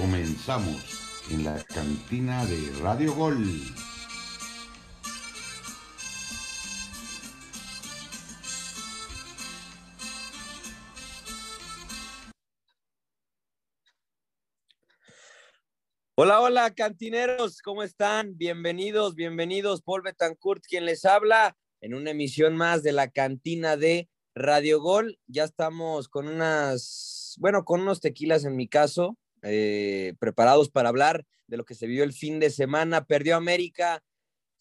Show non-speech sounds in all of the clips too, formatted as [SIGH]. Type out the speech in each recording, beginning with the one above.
Comenzamos en la cantina de Radio Gol. Hola, hola, cantineros, ¿cómo están? Bienvenidos, bienvenidos. Paul Betancourt, quien les habla en una emisión más de la cantina de Radio Gol. Ya estamos con unas, bueno, con unos tequilas en mi caso, eh, preparados para hablar de lo que se vio el fin de semana. Perdió América,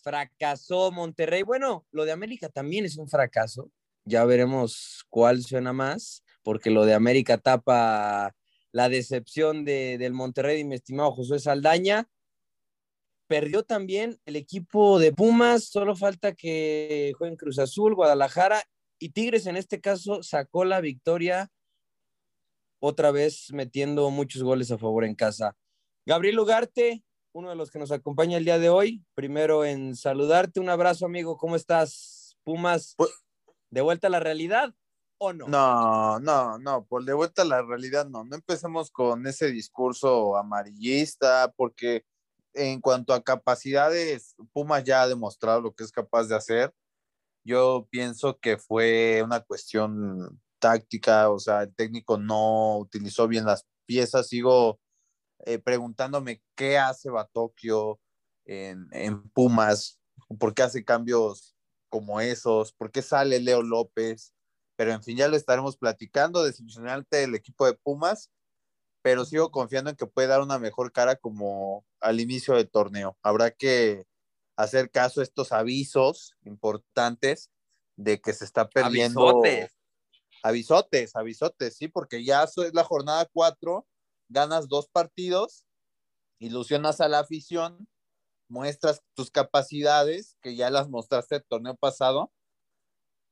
fracasó Monterrey. Bueno, lo de América también es un fracaso. Ya veremos cuál suena más, porque lo de América tapa la decepción de, del Monterrey, mi estimado José Saldaña. Perdió también el equipo de Pumas, solo falta que jueguen Cruz Azul, Guadalajara y Tigres en este caso sacó la victoria otra vez metiendo muchos goles a favor en casa. Gabriel Ugarte, uno de los que nos acompaña el día de hoy, primero en saludarte, un abrazo amigo, ¿cómo estás? Pumas, Pues ¿de vuelta a la realidad o no? No, no, no, por de vuelta a la realidad no. No empecemos con ese discurso amarillista, porque en cuanto a capacidades, Pumas ya ha demostrado lo que es capaz de hacer. Yo pienso que fue una cuestión táctica, o sea, el técnico no utilizó bien las piezas. Sigo eh, preguntándome qué hace Batokio en, en Pumas, por qué hace cambios como esos, por qué sale Leo López pero en fin, ya lo estaremos platicando, decepcionante el equipo de Pumas, pero sigo confiando en que puede dar una mejor cara como al inicio del torneo. Habrá que hacer caso a estos avisos importantes de que se está perdiendo. Avisotes, avisotes, sí, porque ya es la jornada cuatro, ganas dos partidos, ilusionas a la afición, muestras tus capacidades, que ya las mostraste el torneo pasado,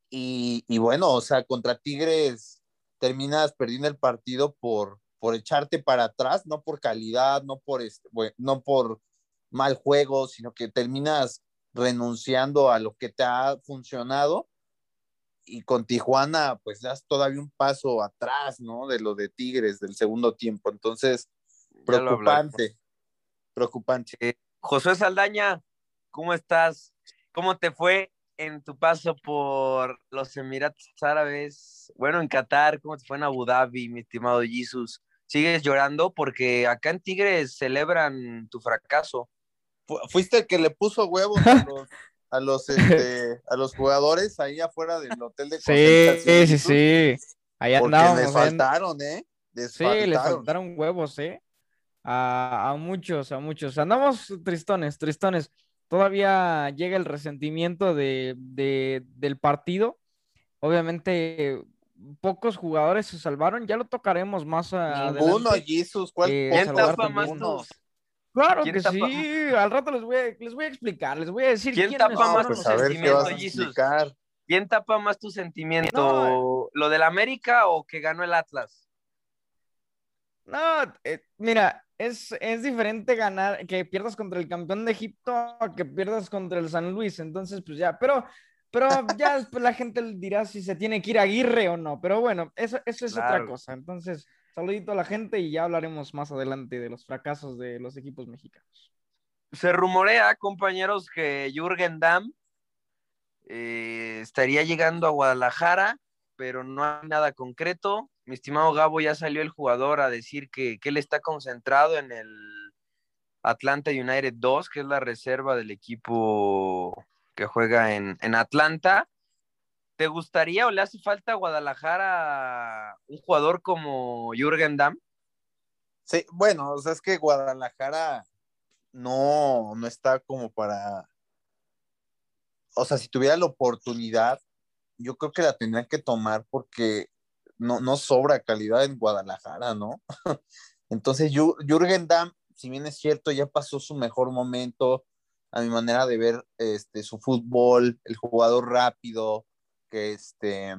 y, bueno, o sea, contra Tigres terminas perdiendo el partido por, por echarte para atrás, no por calidad, no por, este, bueno, no por mal juego, sino que terminas renunciando a lo que te ha funcionado. Y con Tijuana, pues das todavía un paso atrás, ¿no? De lo de Tigres del segundo tiempo. Entonces, preocupante, preocupante. Eh, José Saldaña, ¿cómo estás? ¿Cómo te fue en tu paso por los Emiratos Árabes, bueno, en Qatar, ¿cómo te fue en Abu Dhabi, mi estimado Jesus? ¿Sigues llorando? Porque acá en Tigres celebran tu fracaso. Fuiste el que le puso huevos a [LAUGHS] los, a los, [LAUGHS] este, a los jugadores ahí afuera del hotel de Sí, sí, sí, sí. Ahí andábamos. Les faltaron, ¿eh? Les sí, faltaron. les faltaron huevos, ¿eh? A, a muchos, a muchos. Andamos tristones, tristones todavía llega el resentimiento de, de, del partido. Obviamente, pocos jugadores se salvaron, ya lo tocaremos más Ninguno, adelante. Jesus, ¿cuál eh, ¿Quién tapa más tus? Claro que tapa? sí, al rato les voy, a, les voy a explicar, les voy a decir quién tapa más pues tu sentimiento, Jesus. ¿Quién tapa más tu sentimiento? No. ¿Lo del América o que ganó el Atlas? No, eh, mira, es, es, diferente ganar, que pierdas contra el campeón de Egipto a que pierdas contra el San Luis. Entonces, pues ya, pero, pero ya [LAUGHS] después la gente dirá si se tiene que ir a Aguirre o no. Pero bueno, eso, eso es claro. otra cosa. Entonces, saludito a la gente y ya hablaremos más adelante de los fracasos de los equipos mexicanos. Se rumorea, compañeros, que Jürgen Damm eh, estaría llegando a Guadalajara, pero no hay nada concreto mi estimado Gabo, ya salió el jugador a decir que, él está concentrado en el Atlanta United 2, que es la reserva del equipo que juega en Atlanta. ¿Te gustaría o le hace falta a Guadalajara un jugador como Jürgen Damm? Sí, bueno, o sea, es que Guadalajara no, no está como para. O sea, si tuviera la oportunidad, yo creo que la tendrían que tomar porque no, no sobra calidad en Guadalajara, ¿no? [LAUGHS] Entonces, Jürgen Damm, si bien es cierto, ya pasó su mejor momento, a mi manera de ver este, su fútbol, el jugador rápido, que este,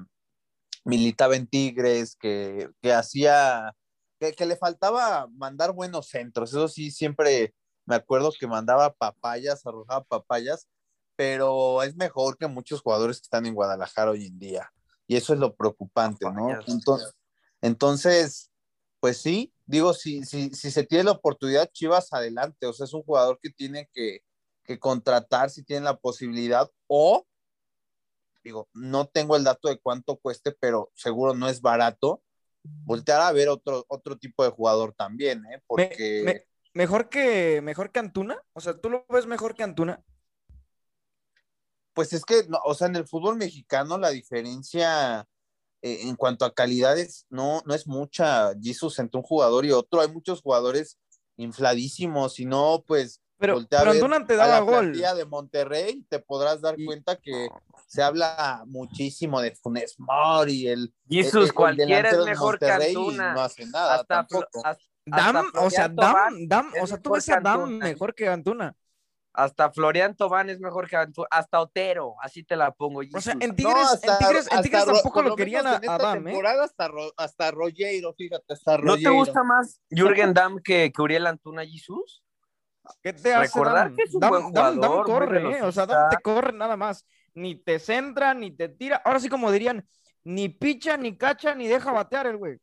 militaba en Tigres, que, que hacía, que, que, le faltaba mandar buenos centros, eso sí, siempre me acuerdo que mandaba papayas, arrojaba papayas, pero es mejor que muchos jugadores que están en Guadalajara hoy en día. Y eso es lo preocupante, ¿no? Entonces, entonces, pues sí, digo, si, si, si se tiene la oportunidad, Chivas adelante, o sea, es un jugador que tiene que, que contratar si tiene la posibilidad, o, digo, no tengo el dato de cuánto cueste, pero seguro no es barato, voltear a ver otro, otro tipo de jugador también, ¿eh? Porque... Me- me- mejor que mejor que Antuna, o sea, tú lo ves mejor que Antuna. Pues es que, no, o sea, en el fútbol mexicano la diferencia eh, en cuanto a calidades no, no es mucha, Jesus, entre un jugador y otro. Hay muchos jugadores infladísimos, y no, pues, Pero, a pero Antuna te a daba la gol. de Monterrey, te podrás dar Y- cuenta que se habla muchísimo de Funes Mori, el, Jesus, el- el cualquiera es mejor que Antuna. no hace nada hasta, tampoco. hasta- Dam, hasta o sea, Dam, Dam, o sea, tú ves a Dam mejor que Antuna. Hasta Florian Tobán es mejor que Antuna, hasta Otero, así te la pongo. O sea, Jesus. en Tigres, en Tigres, en Tigres tampoco lo querían a, a Dam, ¿eh? temporada hasta, Ro- hasta Rollero, fíjate, hasta ¿No te gusta más Jürgen Damm que, que Uriel Antuna, Jesus? ¿Qué te hace Recordar Dam? que es un buen jugador, muy corre, ¿eh? O sea, velocista. te corre nada más. Ni te centra, ni te tira. Ahora sí, como dirían, ni picha, ni cacha, ni deja batear el güey.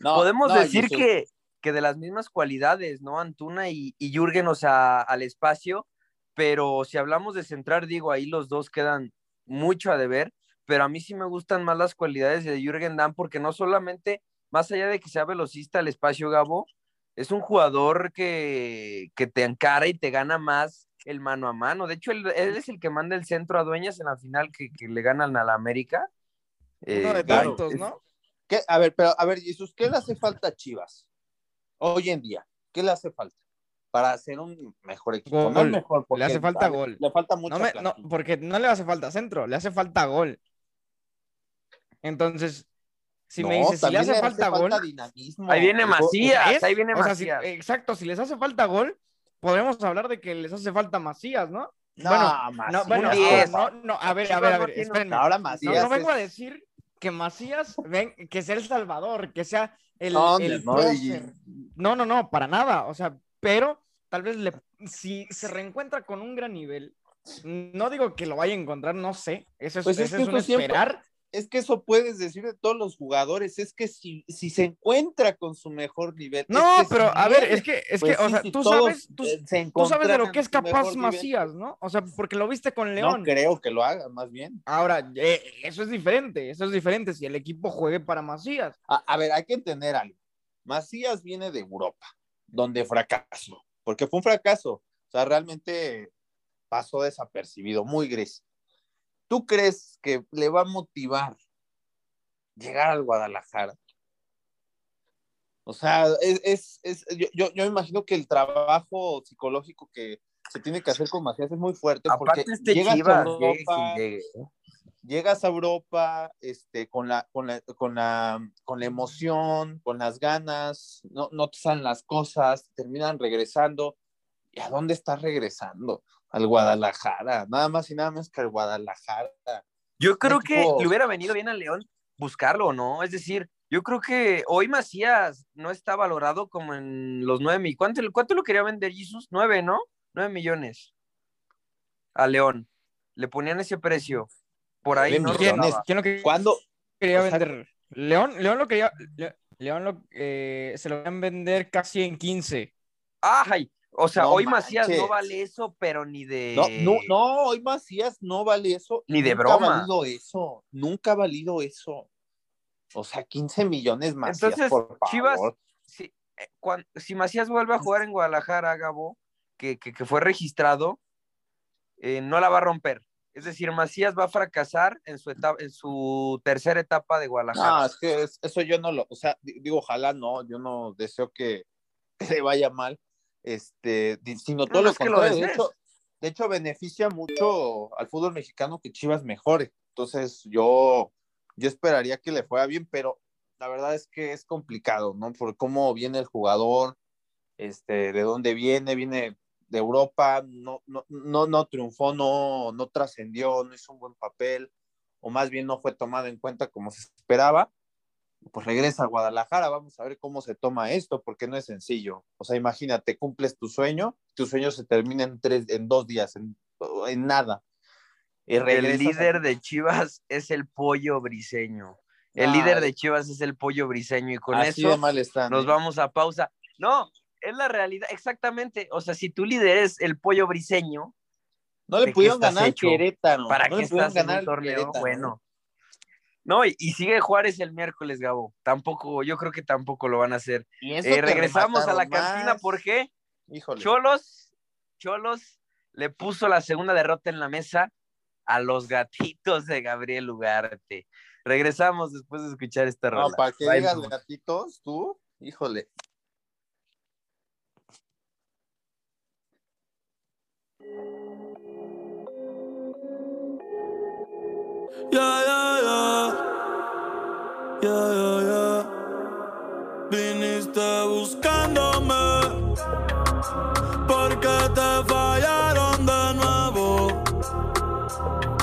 No, Podemos no, decir que, que de las mismas cualidades, ¿no? Antuna y, y Jürgen, o sea, al espacio, pero si hablamos de centrar, digo, ahí los dos quedan mucho a deber, pero a mí sí me gustan más las cualidades de Jürgen Damm, porque no solamente, más allá de que sea velocista al espacio, Gabo, es un jugador que, que te encara y te gana más el mano a mano. De hecho, él, él es el que manda el centro a Dueñas en la final que, que le ganan a la América. Uno de Eh, claro, tantos, ¿no? ¿Qué? A ver, pero a ver, Jesús, ¿qué le hace falta a Chivas hoy en día? ¿Qué le hace falta para hacer un mejor equipo? No Gol. es mejor porque Le hace falta a ver, gol. Le falta mucho. No me- no, porque no le hace falta centro, le hace falta gol. Entonces, si me dices, si le hace falta gol, dinamismo. Ahí viene Macías. ¿es? ahí viene O sea, si- Macías. exacto, si les hace falta gol, podremos hablar de que les hace falta Macías, ¿no? No, bueno, Macías, No, bueno, Un ahora, 10. no, no, a ver, a ver, a no ver, espérenme. Ahora No, Macías. no vengo a decir que Macías, ven, que sea el Salvador, que sea el, No, el no, No, no, no, para nada. O sea, pero tal vez le, si se reencuentra con un gran nivel, no digo que lo vaya a encontrar, no sé. Eso es, Pues es eso que es un esperar. Es que eso puedes decir de todos los jugadores, es que si, si se encuentra con su mejor nivel. No, es que pero si a ver, es que, es pues que, o sí, sea, si tú sabes, tú, sabes de lo que es capaz nivel. Macías, ¿no? O sea, porque lo viste con León. No creo que lo haga, más bien. Ahora, eh, eso es diferente, eso es diferente si el equipo juegue para Macías. A, a ver, hay que entender algo. Macías viene de Europa, donde fracasó, porque fue un fracaso. O sea, realmente pasó desapercibido, muy gris. ¿Tú crees que le va a motivar llegar al Guadalajara? O sea, es, es, es- yo, yo, imagino que el trabajo psicológico que se tiene que hacer con Macías es muy fuerte porque Aparte este llegas a Chivas, Europa, llegue quien llegue. llegas a Europa este, con, la, con, la, con, la, con la emoción, con las ganas, no, no te salen las cosas, terminan regresando. ¿Y a dónde estás regresando? Al Guadalajara, nada más y nada más que al Guadalajara. Yo creo que le hubiera venido bien a León buscarlo, ¿no? Es decir, yo creo que hoy Macías no está valorado como en los nueve mil. ¿Cuánto, ¿Cuánto lo quería vender Jesus? Nueve, ¿no? Nueve millones a León. Le ponían ese precio. Por ahí no ¿Quién, millones. rondaba. quién lo que- ¿Cuándo? quería O sea- vender? León, León lo quería, Le- León lo, eh, se lo querían vender casi en 15. ¡Ay! O sea, No hoy Macías no vale eso, pero ni de. No, no, no, hoy Macías no vale eso. Ni de Nunca broma. ha valido eso, nunca ha valido eso. O sea, 15 millones Macías, Entonces, por favor. Chivas, si, eh, cuan- si Macías vuelve a jugar en Guadalajara, Gabo, que, que, que fue registrado, eh, no la va a romper. Es decir, Macías va a fracasar en su, etapa, en su tercera etapa de No, Guadalajara. es que es- eso yo no lo, o sea, di- digo, ojalá no, yo no deseo que, [LAUGHS] le vaya mal, este, sino todo no lo que lo contrario. de, hecho, de hecho, beneficia mucho al fútbol mexicano que Chivas mejore. Entonces, yo, yo esperaría que le fuera bien, pero la verdad es que es complicado, ¿no? Por cómo viene el jugador, este, de dónde viene, viene de Europa, no, no, no, no triunfó, no, no trascendió, no hizo un buen papel, o más bien no fue tomado en cuenta como se esperaba, pues regresa a Guadalajara, vamos a ver cómo se toma esto, porque no es sencillo. O sea, imagínate, cumples tu sueño, tu sueño se termina en, tres, en dos días, en, en nada. Y El líder a- de Chivas es el pollo briseño. El Ah, líder de Chivas es el pollo briseño y con eso de mal están. nos ¿eh? vamos a pausa. No, es la realidad, exactamente. O sea, si tu líder es el pollo briseño, No ¿de le pudieron ganar hecho? Querétaro. ¿para no qué estás en ganar un al torneo? ¿eh? Bueno. No, y, y sigue Juárez el miércoles, Gabo. Tampoco, yo creo que tampoco lo van a hacer. Y eso Eh, regresamos a la cantina, más. ¿por qué? Híjole. Cholos, Cholos le puso la segunda derrota en la mesa a los gatitos de Gabriel Ugarte. Regresamos después de escuchar esta No, rola. para que Bye, digas gatitos, tú, híjole. Yeah, yeah, yeah. Yeah, yeah, yeah. Viniste buscándome porque te fallaron de nuevo.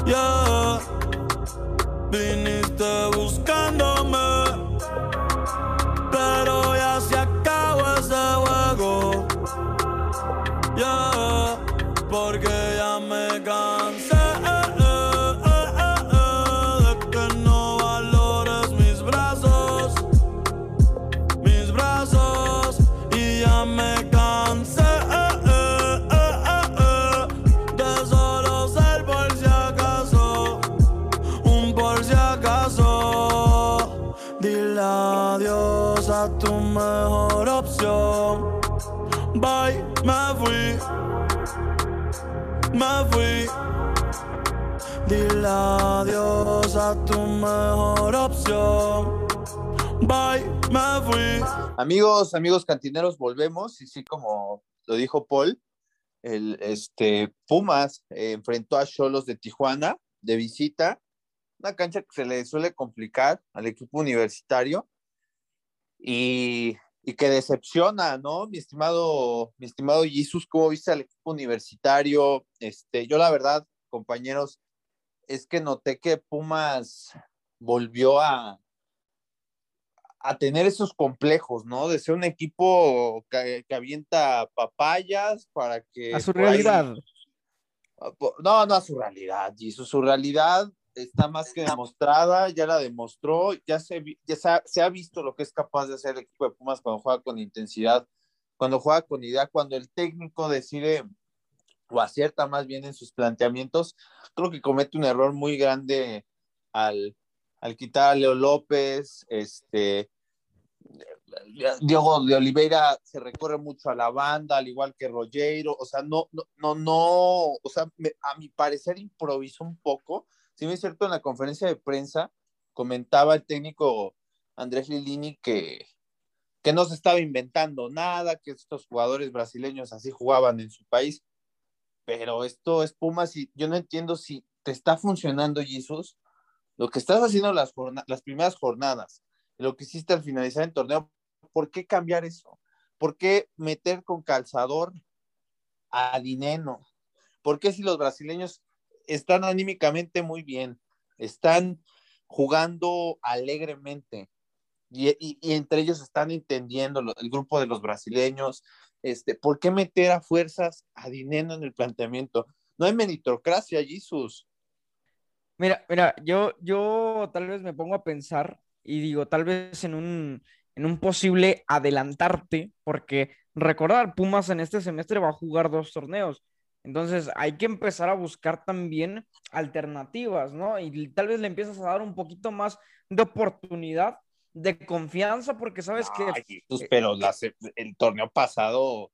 Yeah. Viniste buscándome, pero me cansé de solo ser por si acaso, un por si acaso. Dile adiós a tu mejor opción. Bye, me fui, me fui. Dile adiós a tu mejor opción. Bye, me fui. Amigos, amigos cantineros, volvemos. Y sí, como lo dijo Paul, el este, Pumas eh, enfrentó a Cholos de Tijuana de visita. Una cancha que se le suele complicar al equipo universitario y, y que decepciona, ¿no? Mi estimado, mi estimado Jesus, ¿cómo viste al equipo universitario? Este, yo la verdad, compañeros, es que noté que Pumas volvió a, a tener esos complejos, ¿no? De ser un equipo que, que avienta papayas para que... A su ahí- realidad. no, no a su realidad, Jesus. Su realidad está más que demostrada, ya la demostró, ya, se, ya se, ha, se ha visto lo que es capaz de hacer el equipo de Pumas cuando juega con intensidad, cuando juega con idea, cuando el técnico decide o acierta más bien en sus planteamientos. Creo que comete un error muy grande al, al quitar a Leo López, este, Diego de Oliveira se recorre mucho a la banda, al igual que Rogero, o sea, no, no, no, no, o sea, a mi parecer improvisó un poco. Si me es cierto, en la conferencia de prensa comentaba el técnico Andrés Lilini que, que no se estaba inventando nada, que estos jugadores brasileños así jugaban en su país, pero esto es Pumas y yo no entiendo si te está funcionando, Jesús, lo que estás haciendo las, las primeras jornadas, lo que hiciste al finalizar el torneo, ¿por qué cambiar eso? ¿Por qué meter con calzador a Dineno? ¿Por qué si los brasileños están anímicamente muy bien, están jugando alegremente y, y- y entre ellos están entendiendo lo- el grupo de los brasileños? Este, ¿Por qué meter a fuerzas a Dineno en el planteamiento? No hay meritocracia, Jesús. Mira, mira, yo, yo tal vez me pongo a pensar y digo, tal vez en un, en un posible adelantarte, porque recordar, Pumas en este semestre va a jugar dos torneos. Entonces hay que empezar a buscar también alternativas, ¿no? Y tal vez le empiezas a dar un poquito más de oportunidad, de confianza, porque sabes que... Ay, pero la se- el torneo pasado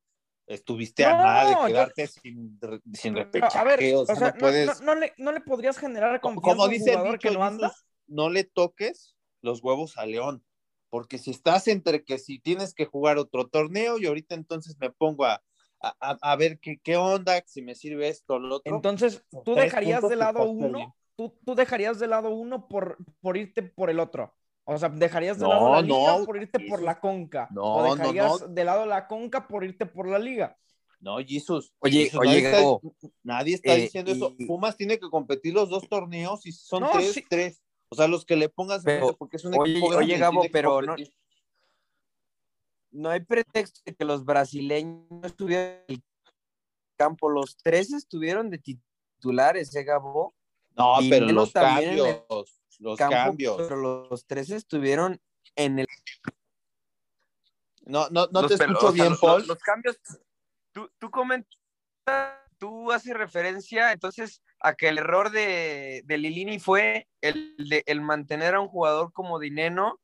estuviste a No, nada de yo- quedarte sin, sin repechaje. a ver, o o sea, sea, no no, puedes. no- no le, no le podrías generar Co- confianza como a un dice jugador que no anda. No le toques los huevos a León, porque si estás entre que si tienes que jugar otro torneo y ahorita entonces me pongo a, a, a- a ver qué, qué onda, si me sirve esto o lo otro. Entonces, tú dejarías de lado uno, tú, tú dejarías de lado uno por, por irte por el otro. O sea, dejarías de No, lado la liga no, por irte por la conca. no, o dejarías no. de lado la conca por irte por la liga. No, Jesús. Oye, Jesús, oye, nadie, está, Gabo, nadie está eh, diciendo eso. Pumas tiene que competir los dos torneos y son No, tres, sí. tres. O sea, los que le pongas Pero, porque es un oye, equipo oye, Gabo, pero no- no hay pretexto de que los brasileños estuvieran en el campo. Los tres estuvieron de titulares, ¿eh, Gabo? No, pero los cambios, Los campo, cambios. pero los tres estuvieron en el. No, no, no los te escucho o sea, bien, los- Paul. Los, cambios, tú, tú comentas, tú haces referencia entonces a que el error de, de Lilini fue el, de, el mantener a un jugador como Dineno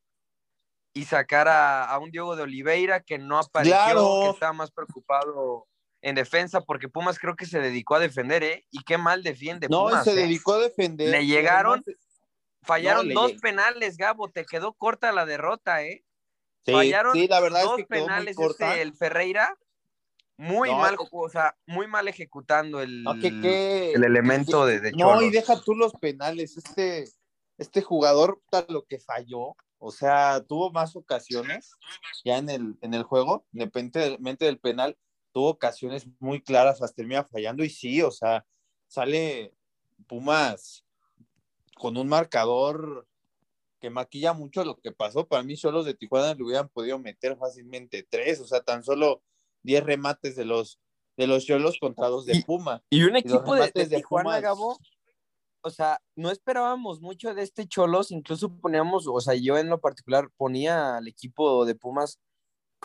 y sacar a, a un Diogo de Oliveira que no apareció, Claro. que estaba más preocupado en defensa, porque Pumas creo que se dedicó a defender, ¿eh? Y qué mal defiende No, Pumas. se ¿eh? dedicó a defender. Le llegaron además- Fallaron No, dos penales, Gabo, te quedó corta la derrota, ¿eh? Sí, Fallaron sí, la verdad dos es que penales ese, el Ferreira, muy No, mal, o sea, muy mal ejecutando el, No, que- que- el elemento de, de No, y deja tú los penales. Este, este jugador, lo que falló, o sea, tuvo más ocasiones ya en el, en el juego, independientemente del penal, tuvo ocasiones muy claras, las termina fallando. Y sí, o sea, sale Pumas con un marcador que maquilla mucho lo que pasó. Para mí, solo de Tijuana le hubieran podido meter fácilmente tres, o sea, tan solo 10 remates de los de los Cholos contra dos de Y- Puma. Y un los equipo de, de remates de Tijuana, Pumas. Gabo, o sea, no esperábamos mucho de este Cholos, incluso poníamos, o sea, yo en lo particular ponía al equipo de Pumas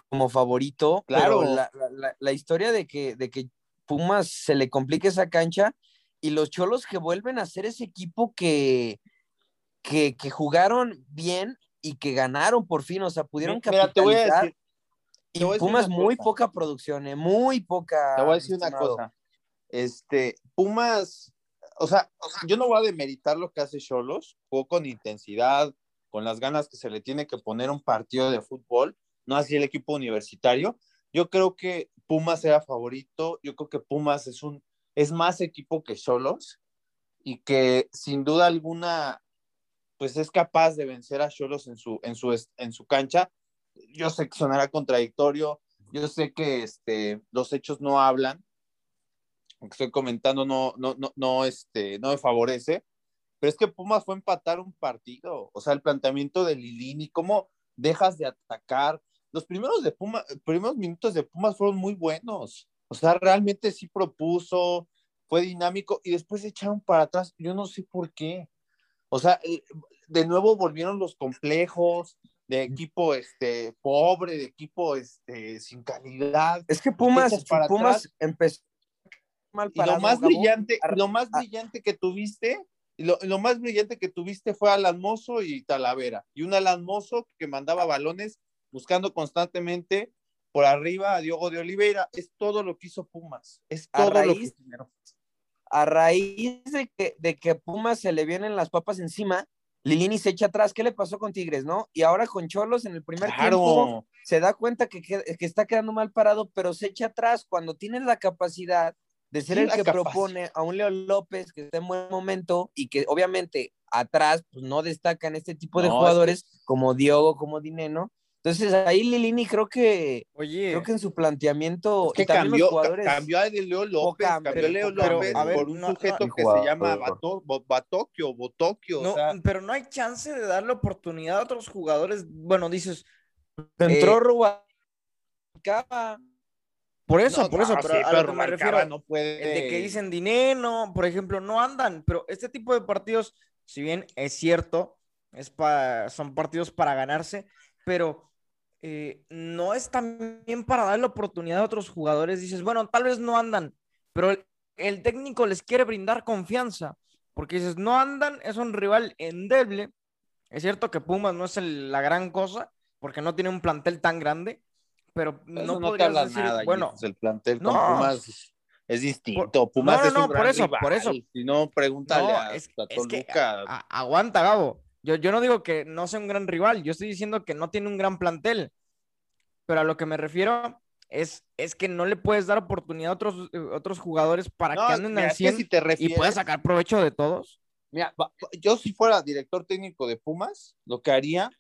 como favorito, Claro. pero la- la- la historia de que, de que Pumas se le complique esa cancha y los Cholos que vuelven a ser ese equipo que, que, que jugaron bien y que ganaron por fin, o sea, pudieron Mira, te voy a capitalizar. decir, y voy a Pumas muy poca producción, eh, muy poca. Te voy a decir una cosa. Este, Pumas, o sea, yo no voy a demeritar lo que hace Cholos, jugó con intensidad, con las ganas que se le tiene que poner un partido de fútbol, no así el equipo universitario. Yo creo que Pumas era favorito, yo creo que Pumas es un es más equipo que Cholos y que sin duda alguna pues es capaz de vencer a Cholos en su en su en su cancha. Yo sé que sonará contradictorio, yo sé que este, los hechos no hablan, lo que estoy comentando no, no, no, no, este, no me favorece, pero es que Pumas fue empatar un partido, o sea, el planteamiento de Lilini, cómo dejas de atacar. Los primeros, de Puma, primeros minutos de Pumas fueron muy buenos, o sea, realmente sí propuso, fue dinámico y después se echaron para atrás, yo no sé por qué. O sea, eh, de nuevo volvieron los complejos, de equipo este pobre, de equipo este sin calidad. Es que Pumas, para Pumas atrás. empezó mal Y lo más Gabo. brillante, lo más brillante que tuviste, y lo, lo más brillante que tuviste fue Alan Mozo y Talavera. Y un Alan Mozo que mandaba balones buscando constantemente por arriba a Diogo de Oliveira. Es todo lo que hizo Pumas. Es todo lo que raíz- generó. A raíz de que, de que Pumas se le vienen las papas encima, Lilini se echa atrás. ¿Qué le pasó con Tigres, no? Y ahora con Cholos en el primer tiempo Claro. se da cuenta que, que, que está quedando mal parado, pero se echa atrás cuando tiene la capacidad de ser Sí, el que propone a un Leo López que está en buen momento y que obviamente atrás pues, no destacan este tipo de No, es jugadores como Diogo, como Dineno. Entonces ahí Lilini creo que Oye, creo que en su planteamiento Es que y también cambió, los jugadores ca- cambió a Leo López, cambió a Leo López por A un ver, no, sujeto no. que Jugador. se llama Bato, Botokio. no, o sea, pero no hay chance de darle oportunidad a otros jugadores. Bueno, dices, entró Eh, Rubalcaba. por eso, no, por eso, no, pero sí, a pero lo que me refiero, no puede. el de que dicen dinero, por ejemplo, no andan, pero este tipo de partidos, si bien es cierto, es pa- son partidos para ganarse, pero eh, no es también para darle oportunidad a otros jugadores. Dices, bueno, tal vez no andan, pero el, el técnico les quiere brindar confianza, porque dices, no andan, es un rival endeble. Es cierto que Pumas no es el- la gran cosa, porque no tiene un plantel tan grande, pero Eso no, no, te habla decir, nada, bueno, el plantel no. con Pumas es, distinto. Por- Pumas no, no, es un no, por eso, por eso. rival. Si no, pregúntale No, a, es- a es que-. A- aguanta, Gabo. Yo, yo no digo que no sea un gran rival, yo estoy diciendo que no tiene un gran plantel. Pero a lo que me refiero es, es que no le puedes dar oportunidad a otros, eh, otros jugadores para No, que anden al es que 100 si te y refieres, puedas sacar provecho de todos. Mira, yo si fuera director técnico de Pumas, lo que haría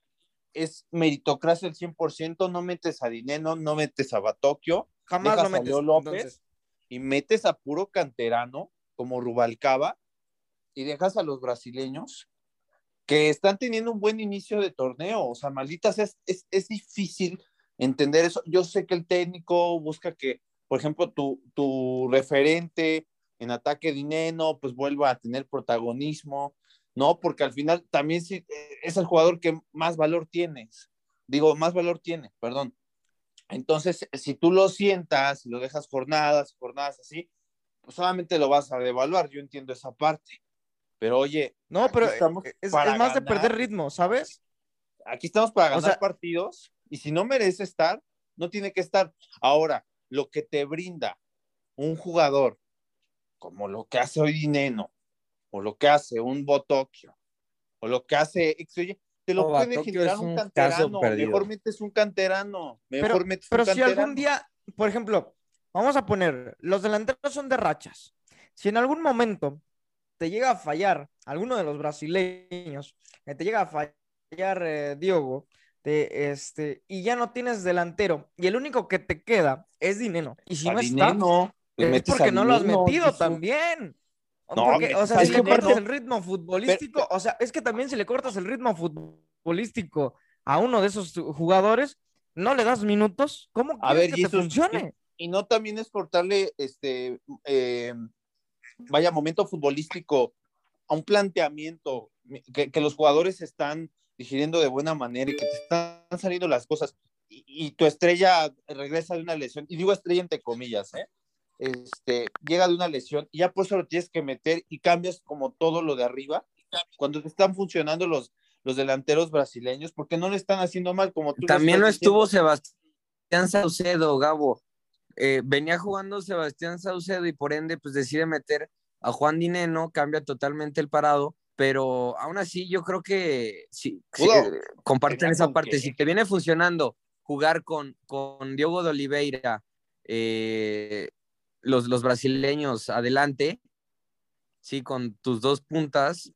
es meritocracia al 100%, no metes a Dineno, no metes a Batokio, Jamás lo a metes. Leo López entonces. y metes a puro canterano como Rubalcaba y dejas a los brasileños que están teniendo un buen inicio de torneo. O sea, malditas, es, es, es difícil entender eso. Yo sé que el técnico busca que, por ejemplo, tu, tu referente en ataque dinero, pues vuelva a tener protagonismo. No, porque al final también sí, eh, es el jugador que más valor tienes. Digo, más valor tiene, perdón. Entonces, si tú lo sientas y lo dejas jornadas, jornadas así, pues solamente lo vas a devaluar. Yo entiendo esa parte. Pero oye, No, pero eh, estamos es, es más de perder ritmo, ¿sabes? aquí estamos para O ganar sea- partidos y si no merece estar, no tiene que estar. Ahora, lo que te brinda un jugador como lo que hace hoy Dineno, o lo que hace un Botokio, o lo que hace oye, te lo No, puede generar un un canterano. Mejor metes un canterano. Mejor Pero, metes pero un si canterano. algún día, por ejemplo, vamos a poner, los delanteros son de rachas. Si en algún momento te llega a fallar alguno de los brasileños, que te llega a fallar eh, Diogo, te- este, y ya no tienes delantero, y el único que te queda es Dineno. Y si A no está, Dineno, le es porque no lo has metido también. No, Porque, o sea, si le cortas el ritmo futbolístico, o sea, es que también si le cortas el ritmo futbolístico a uno de esos jugadores, no le das minutos, ¿cómo A ver, que te funcione? y no también es cortarle este eh, vaya momento futbolístico a un planteamiento que, que los jugadores están digiriendo de buena manera y que te están saliendo las cosas y, y tu estrella regresa de una lesión y digo estrella entre comillas ¿eh? este llega de una lesión y ya por eso lo tienes que meter y cambias como todo lo de arriba cuando te están funcionando los los delanteros brasileños porque no le están haciendo mal como tú lo También no estás estuvo. Sebastián Saucedo, Gabo. Eh, venía jugando Sebastián Saucedo y por ende, pues decide meter a Juan Dineno, cambia totalmente el parado, pero aún así yo creo que sí, eh, comparten esa parte. Si te viene funcionando jugar con, con Diogo de Oliveira, eh, los, los brasileños adelante, sí, con tus dos puntas,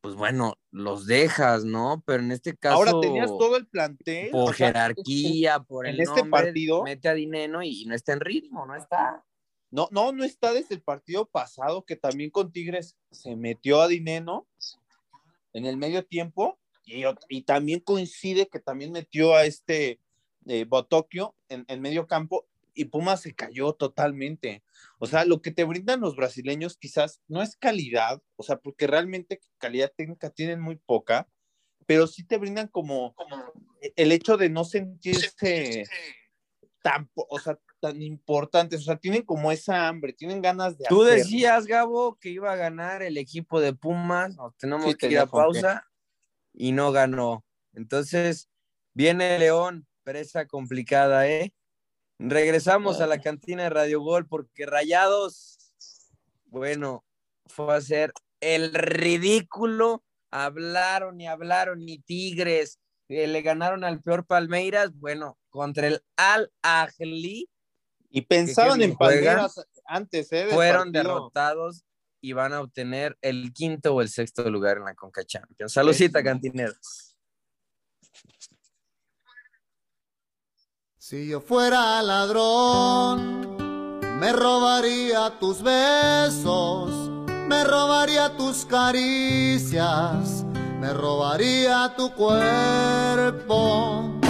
pues bueno, los dejas, ¿no? Pero en este caso ahora tenías todo el plantel por o sea, jerarquía, por en el este nombre, partido- mete a Dineno y, y no está en ritmo, no está. No, no, no está desde el partido pasado que también con Tigres se metió a Dineno en el medio tiempo y, y también coincide que también metió a este eh, Botokio en, en medio campo y Pumas se cayó totalmente. O sea, lo que te brindan los brasileños quizás no es calidad, o sea, porque realmente calidad técnica tienen muy poca, pero sí te brindan como el hecho de no sentirse tan, o sea, tan importantes, o sea, tienen como esa hambre, tienen ganas de Tú hacer. decías, Gabo, que iba a ganar el equipo de Pumas, nos tenemos Sí, que ir a pausa y no ganó. Entonces, viene León, presa complicada, ¿eh? Regresamos a la cantina de Radio Gol porque Rayados, bueno, fue a hacer el ridículo. Hablaron y hablaron y Tigres eh, le ganaron al peor Palmeiras, bueno, contra el Al Ahly Y pensaban en juegan. Palmeras antes, ¿eh? fueron partido. derrotados y van a obtener el quinto o el sexto lugar en la Conca Champions. Saludcita, cantineros. Si yo fuera ladrón, me robaría tus besos, me robaría tus caricias, me robaría tu cuerpo.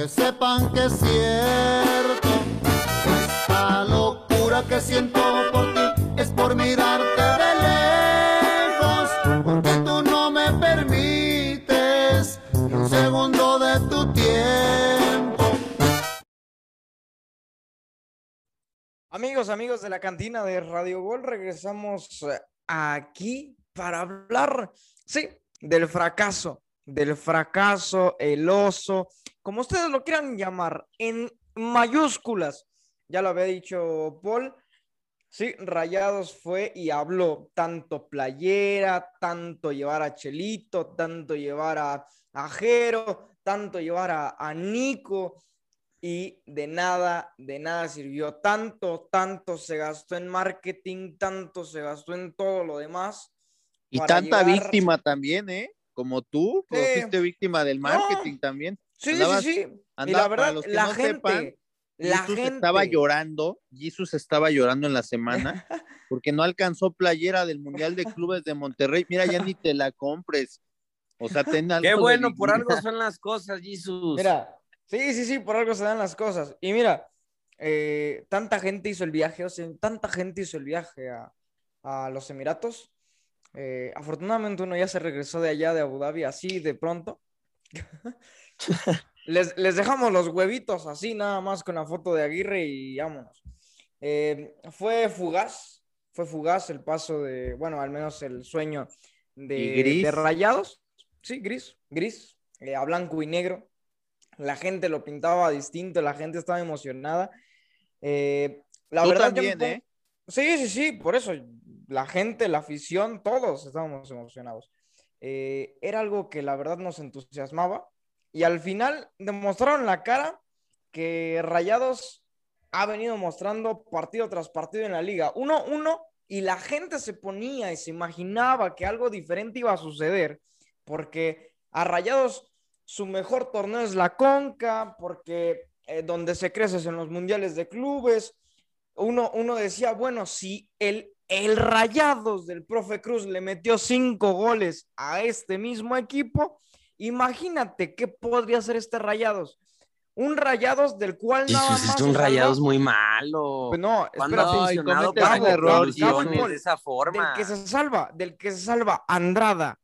Que sepan que es cierto. Esta locura que siento por ti es por mirarte de lejos, porque tú no me permites ni un segundo de tu tiempo. Amigos, amigos de la cantina de Radio Gol, regresamos eh, aquí para hablar, sí, del fracaso, del fracaso, el oso, como ustedes lo quieran llamar, en mayúsculas. Ya lo había dicho Paul. Sí, Rayados fue y habló tanto playera, tanto llevar a Chelito, tanto llevar a, a Jero, tanto llevar a, a Nico. y de nada, de nada sirvió. Tanto, tanto se gastó en marketing, tanto se gastó en todo lo demás. Y tanta llegar- víctima también, ¿eh? Como tú, Sí. fuiste víctima del marketing también. Sí, Andabas- sí, sí. y andaba- la verdad, para los que la no gente, sepan, la Jesus gente. estaba llorando, Jesus estaba llorando en la semana [LAUGHS] porque no alcanzó playera del Mundial de Clubes de Monterrey. Mira, ya ni te la compres. O sea, ten algo Qué de bueno, por algo son las cosas, Jesús. Mira, sí, sí, sí, por algo se dan las cosas. Y mira, eh, tanta gente hizo el viaje, o sea, tanta gente hizo el viaje a, a los Emiratos. Eh, afortunadamente uno ya se regresó de allá de Abu Dhabi así de pronto. [LAUGHS] les, les dejamos los huevitos así, nada más con la foto de Aguirre y vámonos. Eh, fue fugaz, fue fugaz el paso de, bueno, al menos el sueño de, ¿Y gris? de Rayados. Sí, gris, gris, eh, a blanco y negro. La gente lo pintaba distinto, la gente estaba emocionada. Eh, la Tú verdad, también, pongo- ¿eh? Sí, sí, sí, por eso la gente, la afición, todos estábamos emocionados. Eh, era algo que la verdad nos entusiasmaba y al final demostraron la cara que Rayados ha venido mostrando partido tras partido en la liga. Uno, uno, y la gente se ponía y se imaginaba que algo diferente iba a suceder, porque a Rayados su mejor torneo es la Conca, porque eh, donde se crece es en los mundiales de clubes. Uno, uno decía, bueno, si el, el Rayados del profe Cruz le metió cinco goles a este mismo equipo, imagínate qué podría hacer este Rayados. Un Rayados del cual nada Jesús, más es un rayados muy malo. Pues no, ¿Cuándo espérate. ha No, y funcionado cometes para un que error, evolucione Gabo, de esa forma? Del que se salva, del que se salva Andrada,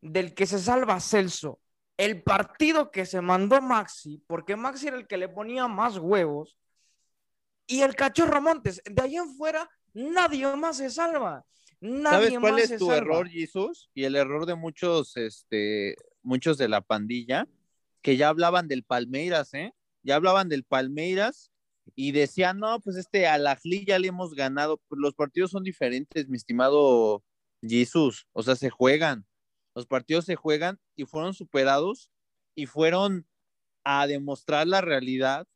del que se salva Celso, el partido que se mandó Maxi, porque Maxi era el que le ponía más huevos, y el cachorro Montes, de ahí en fuera, nadie más se salva. Nadie ¿Sabes cuál más es se tu salva. error, Jesus? Y el error de muchos, este, muchos de la pandilla, que ya hablaban del Palmeiras, ¿eh? Ya hablaban del Palmeiras y decían, no, pues este al Ajli ya le hemos ganado. Pues los partidos son diferentes, mi estimado Jesus. O sea, se juegan. Los partidos se juegan y fueron superados y fueron a demostrar la realidad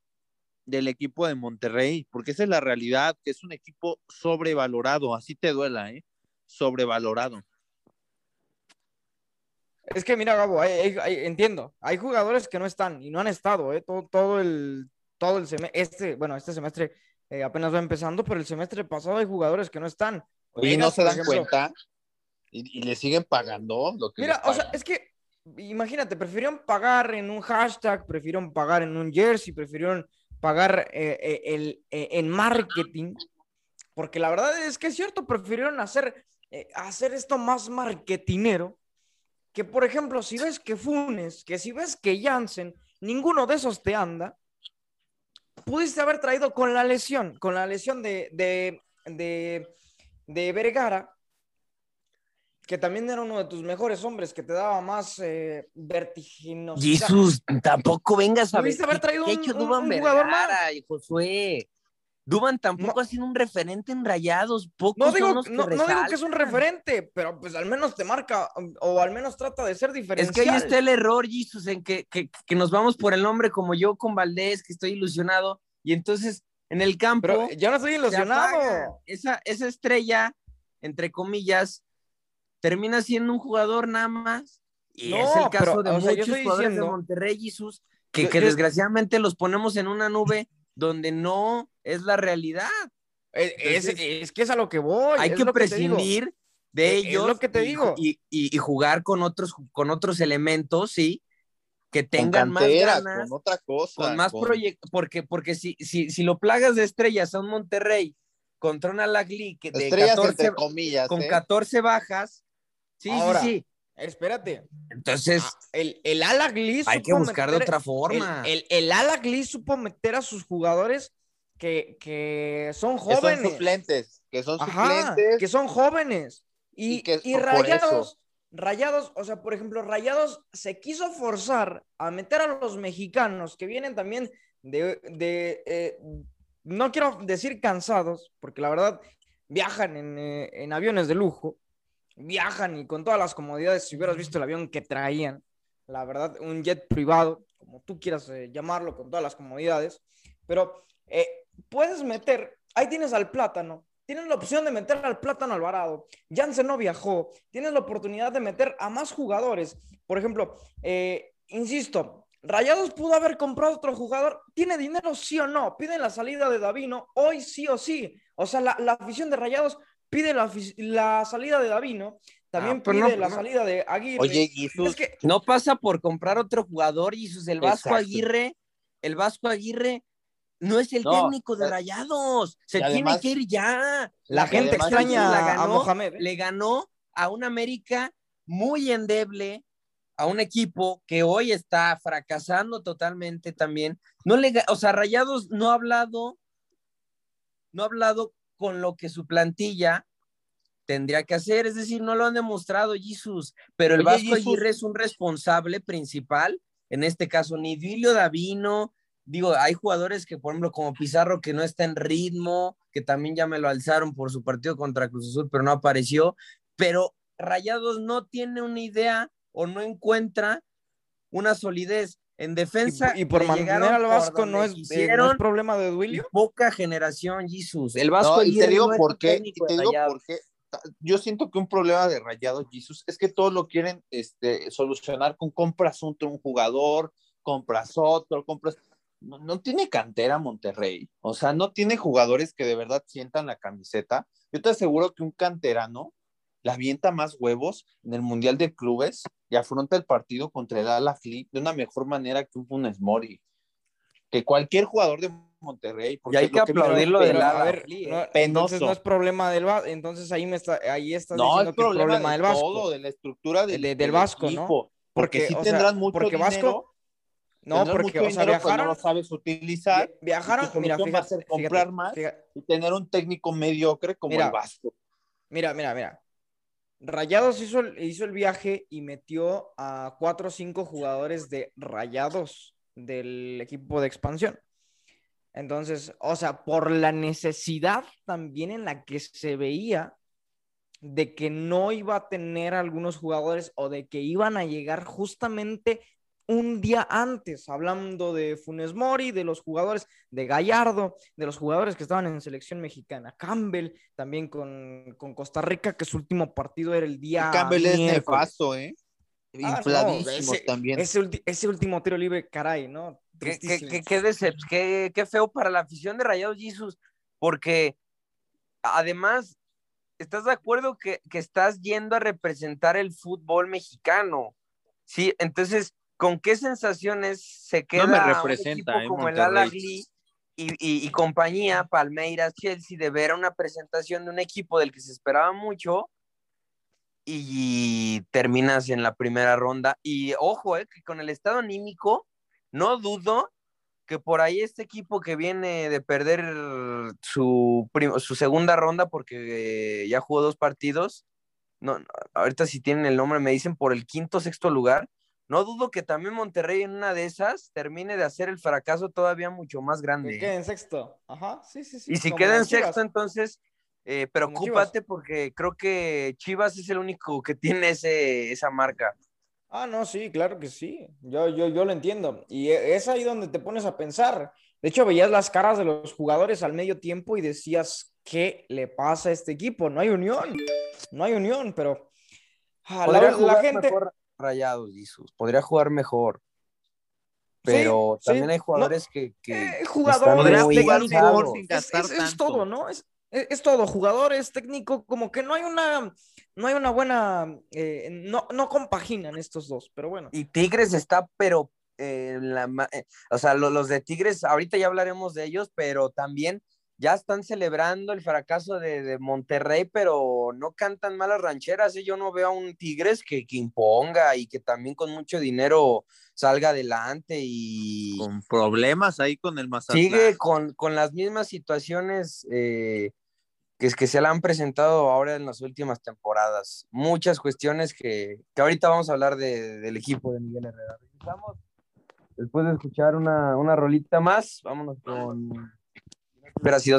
del equipo de Monterrey, porque esa es la realidad, que es un equipo sobrevalorado, así te duela, ¿eh? Sobrevalorado. Es que mira, Gabo, hay- hay- hay- entiendo, hay jugadores que no están y no han estado, ¿eh? Todo, todo el, todo el semestre, este, bueno, este semestre eh, apenas va empezando, pero el semestre pasado hay jugadores que no están. Oye, ¿no se dan ejemplo. cuenta? Y, y le siguen pagando lo que Mira, o sea, es que imagínate, prefirieron pagar en un hashtag, prefirieron pagar en un jersey, prefirieron pagar eh, eh, el, en marketing, porque la verdad es que es cierto, prefirieron hacer, hacer esto más marketinero, que por ejemplo, si ves que Funes, que si ves que Jansen, ninguno de esos te anda, pudiste haber traído con la lesión, con la lesión de, de, de, de Vergara, que también era uno de tus mejores hombres, que te daba más eh, vertiginosidad. Jesús, tampoco vengas a ver. Pudiste haber ¿Qué- traído un- un- un jugador Vergara y Josué? Duban tampoco No. ha sido un referente en rayados. Pocos No son digo, los que no, no digo que es un referente, pero pues al menos te marca o al menos trata de ser Es diferencial. que ahí está el error, Jesus, en que, que, que nos vamos por el nombre como yo con Valdés, que estoy ilusionado, y entonces en el campo Pero ya no estoy ilusionado. Esa, esa estrella, entre comillas, termina siendo un jugador nada más. Y No, es el caso pero, de sea, muchos estoy jugadores diciendo- de Monterrey, Jesus, que, Yo- que yo- desgraciadamente los ponemos en una nube donde no es la realidad. Es, Entonces, es que es a lo que voy. Hay es que prescindir de Eh, es ellos lo que te y, digo. Y, y- y jugar con otros, con otros elementos, sí, que con tengan más cantera, ganas, con otra cosa. con más con- proyectos, porque, porque si, si, si lo plagas de estrellas a un Monterrey contra una que de Estrellas 14, entre comillas. con ¿eh? 14 bajas, sí, Ahora, sí, sí. Espérate. Entonces, Ah, El, el Alagli hay que buscar de otra forma. El, el, el Alagli supo meter a sus jugadores que, que son Que son jóvenes. suplentes. Que son Ajá, suplentes. que son jóvenes. Y, Y que y por rayados, rayados, o sea, por ejemplo, rayados se quiso forzar a meter a los mexicanos que vienen también de, de, eh, no quiero decir cansados, porque la verdad viajan en, eh, en aviones de lujo, viajan y con todas las comodidades, si hubieras visto el avión que traían, la verdad, un jet privado, como tú quieras eh, llamarlo, con todas las comodidades, pero eh, puedes meter, ahí tienes al plátano, tienes la opción de meter al plátano Alvarado, Jansen no viajó, tienes la oportunidad de meter a más jugadores, por ejemplo, eh, insisto, Rayados pudo haber comprado otro jugador. ¿Tiene dinero sí o no? Piden la salida de Davino hoy sí o sí. O sea, la, la afición de Rayados pide la, salida de Davino. También Ah, pide no, la no. salida de Aguirre. Oye, Jesús, es que No pasa por comprar otro jugador, Jesús. El Vasco Exacto. Aguirre, el Vasco Aguirre no es el No, técnico de eh, Rayados. Se tiene además- que ir ya. la gente extraña la a Mohamed. ¿eh? Le ganó a un América muy endeble, a un equipo que hoy está fracasando totalmente también. No le, o sea, Rayados no ha hablado, no ha hablado con lo que su plantilla tendría que hacer, es decir, no lo han demostrado, Jesús, pero el Oye, Vasco. Aguirre es un responsable principal, en este caso, ni Duilio Davino, digo, hay jugadores que, por ejemplo, como Pizarro, que no está en ritmo, que también ya me lo alzaron por su partido contra Cruz Azul, pero no apareció, pero Rayados no tiene una idea o no encuentra una solidez en defensa. Y, y por mantener al Vasco no es, eh, no es problema de Duilio. poca generación, Jesús. El Vasco No, y te digo por un qué, y técnico te de digo Rayados. por qué. Ta- Yo siento que un problema de Rayados, Jesus, es que todos lo quieren este, solucionar con compras un, un jugador, compras otro, compras. No, no tiene cantera Monterrey. O sea, no tiene jugadores que de verdad sientan la camiseta. Yo te aseguro que un canterano le avienta más huevos en el Mundial de Clubes y afronta el partido contra el Ala de una mejor manera que un Funes Mori. Que cualquier jugador de Monterrey. Y hay que aplaudirlo del Ala Fli, no, ¿eh? entonces no es problema del Vasco. Entonces ahí, me está, ahí estás No, diciendo es que es problema, problema de del Vasco. todo, de la estructura del, De- del Vasco, ¿no? Porque, Porque, sí o sea, tendrán mucho porque Vasco- dinero, No, tendrán porque, o sea, viajaron. no lo sabes utilizar vi- Viajaron, y mira, solución va a fíjate, ser comprar fíjate, más. fíjate. y tener un técnico mediocre como Mira, el Vasco. Mira, mira, mira. Rayados hizo el, viaje y metió a cuatro o cinco jugadores de Rayados del equipo de expansión. Entonces, o sea, por la necesidad también en la que se veía de que no iba a tener algunos jugadores o de que iban a llegar justamente un día antes, hablando de Funes Mori, de los jugadores de Gallardo, de los jugadores que estaban en selección mexicana, Campbell, también con, con Costa Rica, que su último partido era el día. Campbell es miércoles. nefasto, ¿eh? Ah, no, Infladísimos ese- también. Ese, ese último tiro libre, caray, ¿no? Qué, qué, qué, qué- qué feo para la afición de Rayados Jesus, porque además, ¿estás de acuerdo que, que estás yendo a representar el fútbol mexicano? Sí, entonces, ¿con qué sensaciones se queda No me un representa, equipo eh, como el. Al-Ahly y, y- y compañía, Palmeiras, Chelsea, de ver una presentación de un equipo del que se esperaba mucho y terminas en la primera ronda? Y ojo, eh, que con el estado anímico, no dudo que por ahí este equipo que viene de perder su, su segunda ronda porque eh, ya jugó dos partidos, no, no, ahorita si tienen el nombre me dicen por el quinto sexto lugar, no dudo que también Monterrey en una de esas termine de hacer el fracaso todavía mucho más grande. Que ¿eh? quede en sexto. Ajá, sí, sí, sí. Y si queda en sexto, entonces eh, preocúpate porque creo que Chivas es el único que tiene ese, esa marca. Ah, no, sí, claro que sí. Yo, yo, yo lo entiendo. Y e- es ahí donde te pones a pensar. De hecho, veías las caras de los jugadores al medio tiempo y decías, ¿qué le pasa a este equipo? No hay unión. No hay unión, pero ah, la, la gente... mejor Rayados, Jesús. Podría jugar mejor. Pero sí. también hay No, jugadores que, que Eh, están jugadores, muy jugar técnicos, mejor cansados. sin es, gastar es- es tanto. todo, ¿no? Es, es, todo, jugadores, técnico, como que no hay una, no hay una buena, eh, no, no compaginan estos dos, pero bueno. Y Tigres está, pero eh, en la ma- eh, o sea, lo- los de Tigres, ahorita ya hablaremos de ellos, pero también ya están celebrando el fracaso de, de Monterrey, pero no cantan malas rancheras. ¿eh? Yo no veo a un Tigres que, que imponga y que también con mucho dinero salga adelante y Con problemas ahí con el Mazatlán. sigue con, con las mismas situaciones eh, que, que se le han presentado ahora en las últimas temporadas. Muchas cuestiones que, que ahorita vamos a hablar de- del equipo de Miguel Herrera. Regresamos después de escuchar una, una rolita más. Vámonos con. Pero ha sido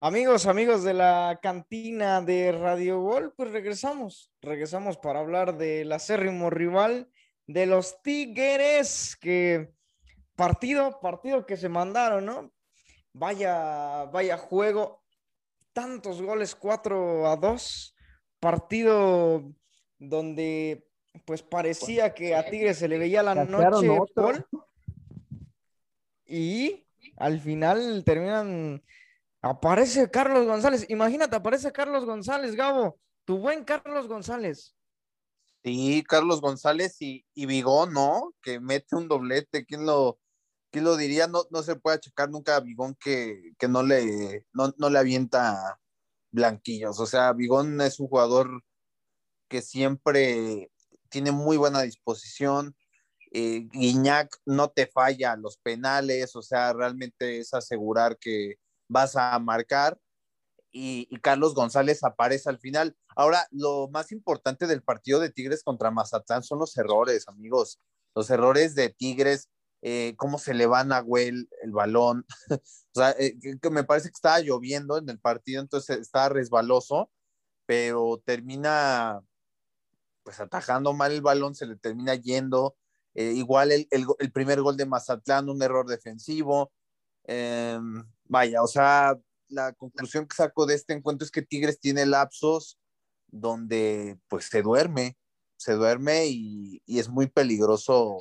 Amigos, amigos de la cantina de Radio Gol, pues regresamos, regresamos para hablar del acérrimo rival de los Tigres, que partido, partido que se mandaron, ¿no? Vaya, vaya juego, tantos goles, 4 a 2, partido donde pues parecía que a Tigres se le veía la noche. Paul, y al final terminan Aparece Carlos González. Imagínate, aparece Carlos González, Gabo. Tu buen Carlos González. Sí, Carlos González y, y ¿no? Que mete un doblete. ¿Quién lo, quién lo diría? No, no se puede achacar nunca a Vigón que, que no, le, no, no le avienta blanquillos. O sea, Vigón es un jugador que siempre tiene muy buena disposición. Eh, Guiñac no te falla los penales, o sea, realmente es asegurar que vas a marcar y, Carlos González aparece al final. Ahora, lo más importante del partido de Tigres contra Mazatlán son los errores, amigos. Los errores de Tigres, eh, cómo se le van a Güell el balón. [LAUGHS] o sea, eh, me parece que estaba lloviendo en el partido, entonces estaba resbaloso, pero termina pues atajando mal el balón, se le termina yendo. Eh, igual el, el, el, primer gol de Mazatlán, un error defensivo. Vaya, o sea, la conclusión que saco de este encuentro es que Tigres tiene lapsos donde pues se duerme, se duerme y, y, es muy peligroso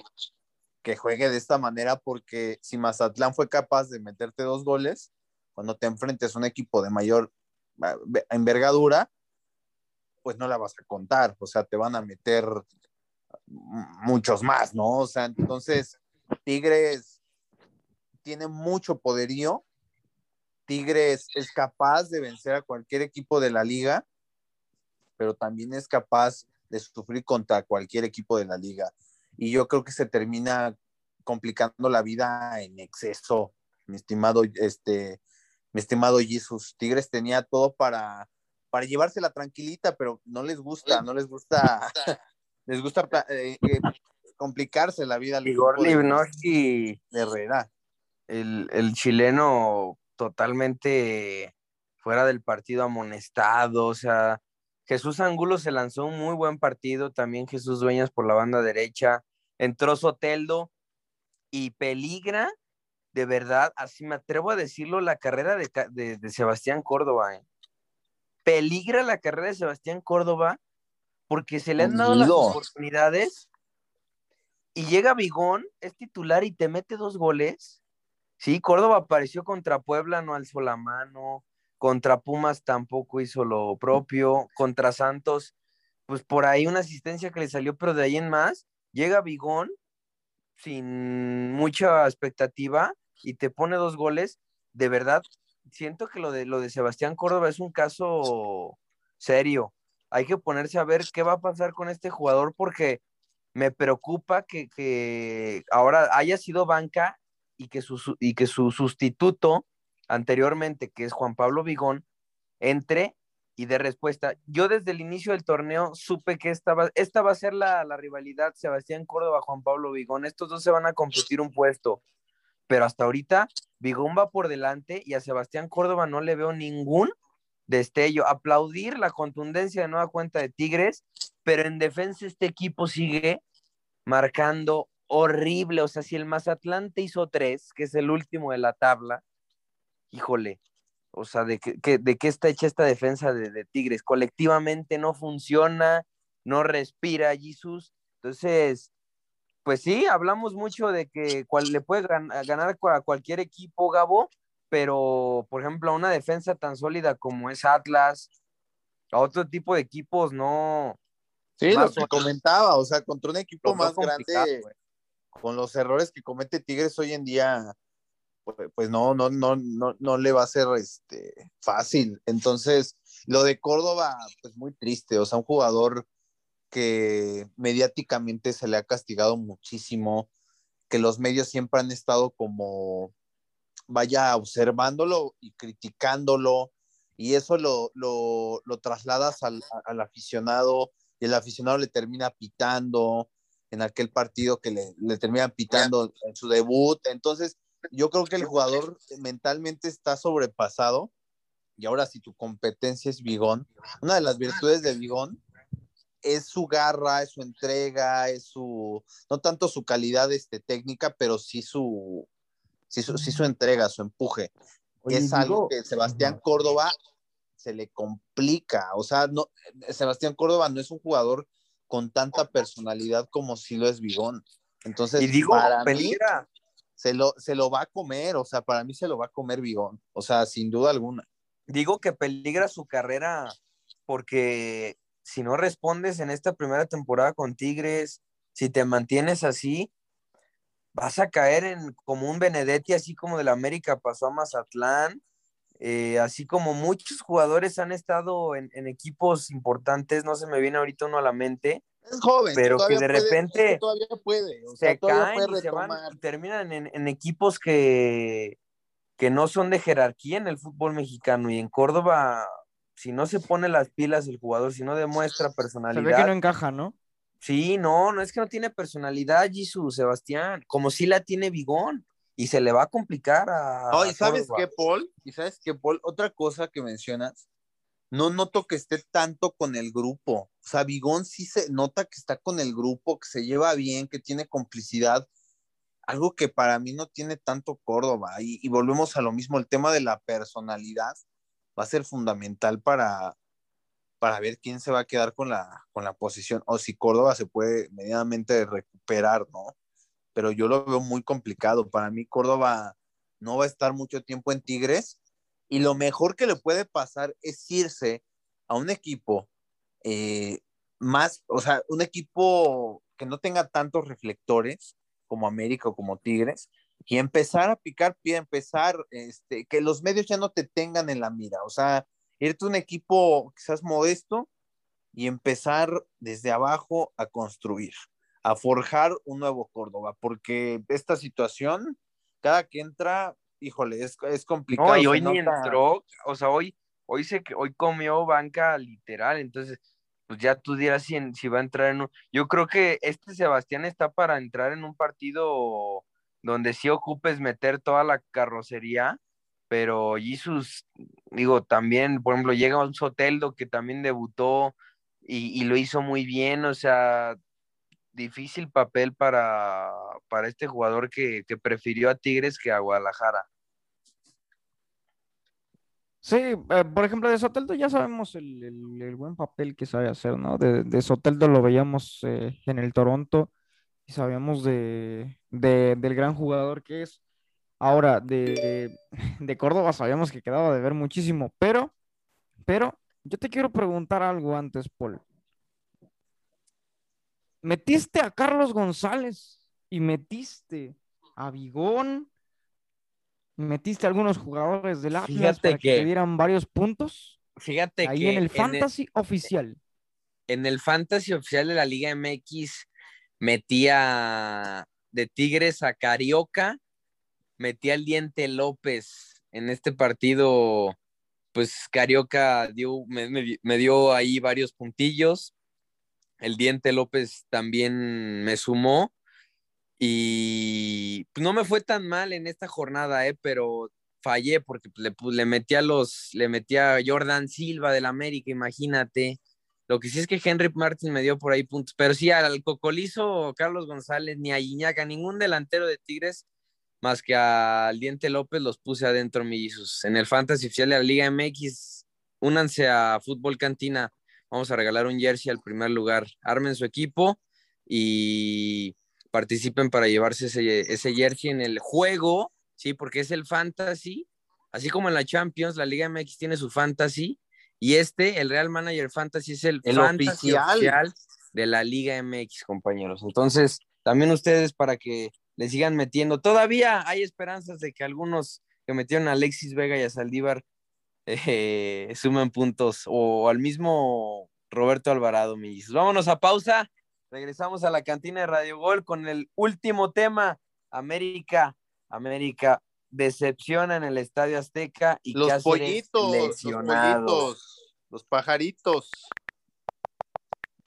que juegue de esta manera porque si Mazatlán fue capaz de meterte dos goles, cuando te enfrentes a un equipo de mayor envergadura, pues no la vas a contar, o sea, te van a meter muchos más, ¿no? O sea, entonces Tigres tiene mucho poderío, Tigres es capaz de vencer a cualquier equipo de la liga, pero también es capaz de sufrir contra cualquier equipo de la liga. Y yo creo que se termina complicando la vida en exceso, mi estimado, este, mi estimado Jesus. Tigres tenía todo para, para llevársela tranquilita, pero no les gusta, no les gusta, [LAUGHS] les gusta eh, eh, complicarse la vida. Igor Livnoski Herrera. El, el chileno totalmente fuera del partido amonestado, o sea, Jesús Angulo se lanzó un muy buen partido, también Jesús Dueñas por la banda derecha, entró Soteldo y peligra, de verdad, así me atrevo a decirlo, la carrera de, de, de Sebastián Córdoba. ¿eh? Peligra la carrera de Sebastián Córdoba porque se le han dado las oportunidades y llega Bigón, es titular y te mete dos goles. Sí, Córdoba apareció contra Puebla, no alzó la mano. Contra Pumas tampoco hizo lo propio. Contra Santos, pues por ahí una asistencia que le salió, pero de ahí en más, llega Bigón sin mucha expectativa y te pone dos goles. De verdad, siento que lo de, lo de Sebastián Córdoba es un caso serio. Hay que ponerse a ver qué va a pasar con este jugador porque me preocupa que, que ahora haya sido banca y que su, y que su sustituto anteriormente, que es Juan Pablo Vigón, entre y de respuesta. Yo desde el inicio del torneo supe que esta va, esta va a ser la, la rivalidad Sebastián Córdoba, Juan Pablo Vigón. Estos dos se van a competir un puesto, pero hasta ahorita Vigón va por delante y a Sebastián Córdoba no le veo ningún destello. Aplaudir la contundencia de nueva cuenta de Tigres, pero en defensa este equipo sigue marcando horrible. O sea, si el Mazatlán te hizo tres, que es el último de la tabla, híjole, o sea, ¿de qué, de qué está hecha esta defensa de, de, Tigres? Colectivamente no funciona, no respira Jesús. Entonces, pues sí, hablamos mucho de que cual, le puede ganar a cualquier equipo, Gabo, pero por ejemplo, a una defensa tan sólida como es Atlas, a otro tipo de equipos no. Sí, lo que comentaba, o sea, contra un equipo más grande, con los errores que comete Tigres hoy en día, pues, pues no, no, no, no, no le va a ser este, fácil. Entonces, lo de Córdoba, pues muy triste, o sea, un jugador que mediáticamente se le ha castigado muchísimo, que los medios siempre han estado como, vaya, observándolo y criticándolo, y eso lo, lo, lo trasladas al, al, aficionado y el aficionado le termina pitando en aquel partido que le, le termina pitando en su debut. Entonces, yo creo que el jugador mentalmente está sobrepasado. Y ahora, si tu competencia es Bigón, una de las virtudes de Bigón es su garra, es su entrega, es su, no tanto su calidad este, técnica, pero sí su, sí su, sí su entrega, su empuje. Oye, es algo que Sebastián Córdoba se le complica. O sea, no, Sebastián Córdoba no es un jugador con tanta personalidad como si lo es Bigón. Entonces, y digo, para peligra. Mí, se lo, se lo va a comer, o sea, para mí se lo va a comer Bigón, o sea, sin duda alguna. Digo que peligra su carrera porque si no respondes en esta primera temporada con Tigres, si te mantienes así, vas a caer en como un Benedetti, así como del América pasó a Mazatlán, eh, así como muchos jugadores han estado en, en, equipos importantes, no se me viene ahorita uno a la mente. Es joven, pero que de repente todavía puede, o sea, se caen puede y se van y terminan en, en, equipos que, que no son de jerarquía en el fútbol mexicano y en Córdoba, si no se pone las pilas el jugador, si no demuestra personalidad. Se ve que no encaja, ¿no? Sí, no, no es que no tiene personalidad, Jesús, Sebastián, como si la tiene Bigón y se le va a complicar a. Oh, ¿y sabes qué, Paul? ¿Y sabes qué, Paul? Otra cosa que mencionas, no noto que esté tanto con el grupo. O sea, Bigón sí se nota que está con el grupo, que se lleva bien, que tiene complicidad. Algo que para mí no tiene tanto Córdoba. Y, y volvemos a lo mismo, el tema de la personalidad va a ser fundamental para, para ver quién se va a quedar con la, con la posición o si Córdoba se puede medianamente recuperar, ¿no? Pero yo lo veo muy complicado. Para mí Córdoba no va a estar mucho tiempo en Tigres y lo mejor que le puede pasar es irse a un equipo eh, más, o sea, un equipo que no tenga tantos reflectores como América o como Tigres, y empezar a picar pie, empezar, este, que los medios ya no te tengan en la mira, o sea, irte a un equipo quizás modesto y empezar desde abajo a construir, a forjar un nuevo Córdoba, porque esta situación, cada que entra, híjole, es, es complicado. No, y hoy ni entró, o sea, hoy, hoy, se, hoy comió banca literal, entonces, pues ya tú dirás si, si va a entrar en un... Yo creo que este Sebastián está para entrar en un partido donde sí ocupes meter toda la carrocería, pero Jesus, digo, también, por ejemplo, llega un Soteldo que también debutó y, y, lo hizo muy bien, o sea, difícil papel para, para este jugador que, que, prefirió a Tigres que a Guadalajara. Sí, eh, por ejemplo, de Soteldo ya sabemos el, el, buen papel que sabe hacer, ¿no? De, de Soteldo lo veíamos eh, en el Toronto y sabíamos de, de, del gran jugador que es. Ahora, de, de Córdoba sabíamos que quedaba de ver muchísimo, pero, pero yo te quiero preguntar algo antes, Paul. Metiste a Carlos González y metiste a Bigón, metiste a algunos jugadores del Atlas fíjate para que, que, te dieran varios puntos. Fíjate ahí que en el Fantasy en el, oficial. En el Fantasy oficial de la Liga MX metía de Tigres a Carioca, metía el diente López en este partido, pues Carioca dio, me, me, me, dio ahí varios puntillos, el diente López también me sumó y pues, no me fue tan mal en esta jornada, eh, pero fallé porque le, le metía los, le metía Jordan Silva del América, imagínate, Lo que sí es que Henry Martin me dio por ahí puntos, pero sí al Cocolizo, Carlos González, ni a Iñaca, ningún delantero de Tigres, más que al Diente López, los puse adentro, mellizos. En el Fantasy Oficial de la Liga MX, únanse a Fútbol Cantina. Vamos a regalar un jersey al primer lugar. Armen su equipo y participen para llevarse ese, ese jersey en el juego, ¿sí? Porque es el Fantasy. Así como en la Champions, la Liga MX tiene su Fantasy y este, el Real Manager Fantasy, es el, El fantasy oficial. oficial de la Liga MX, compañeros. Entonces, también ustedes para que le sigan metiendo. Todavía hay esperanzas de que algunos que metieron a Alexis Vega y a Saldívar eh, sumen puntos o al mismo Roberto Alvarado, mis. Vámonos a pausa. Regresamos a la cantina de Radio Gol con el último tema. América, América decepciona en el Estadio Azteca y Los Cáceres pollitos, los lesionado. pollitos, los pajaritos.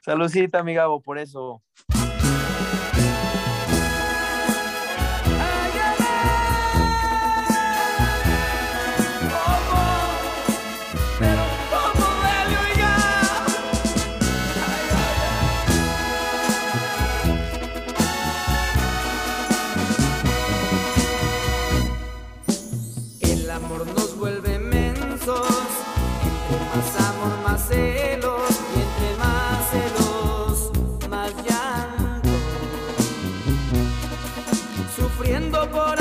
Saludcita, mi Gabo, por eso. Sufriendo por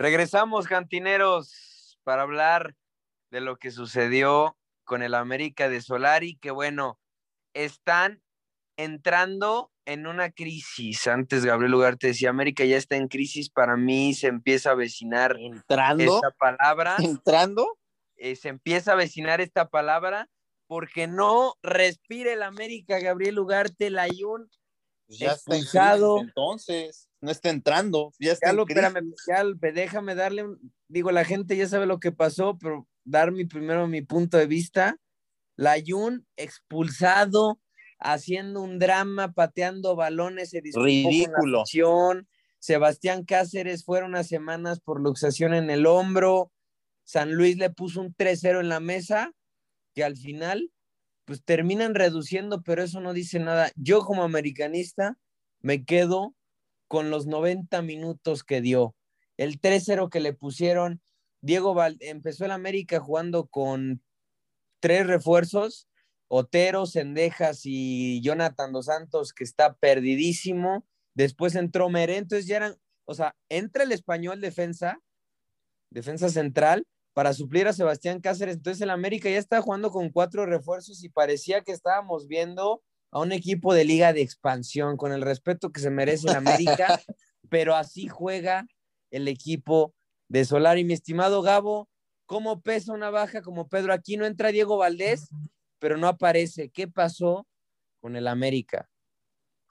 Regresamos, cantineros, para hablar de lo que sucedió con el América de Solari, que bueno, están entrando en una crisis. Antes Gabriel Ugarte decía, América ya está en crisis, para mí se empieza a vecinar Entrando, esta palabra, entrando. eh, se empieza a vecinar esta palabra, porque no respira el América, Gabriel Ugarte, Layún, pues ya está Expulsado. entonces, no está entrando, ya está Ya lo, espérame, ya, déjame darle, digo, la gente ya sabe lo que pasó, pero dar mi primero mi punto de vista. Layun expulsado, haciendo un drama, pateando balones, se con Ridículo. afición. Sebastián Cáceres fueron unas semanas por luxación en el hombro. San Luis le puso un 3-0 en la mesa, que al final, pues terminan reduciendo, pero eso no dice nada. Yo como americanista me quedo con los 90 minutos que dio. El 3-0 que le pusieron, Diego Val empezó el América jugando con tres refuerzos, Otero, Sendejas y Jonathan Dos Santos, que está perdidísimo. Después entró Meré, entonces ya eran, o sea, entra el español defensa, defensa central, para suplir a Sebastián Cáceres. Entonces el América ya está jugando con cuatro refuerzos y parecía que estábamos viendo a un equipo de liga de expansión, con el respeto que se merece el América, [LAUGHS] pero así juega el equipo de Solari. Mi estimado Gabo, ¿cómo pesa una baja como Pedro Aquino? Entra Diego Valdés, pero no aparece. ¿Qué pasó con el América?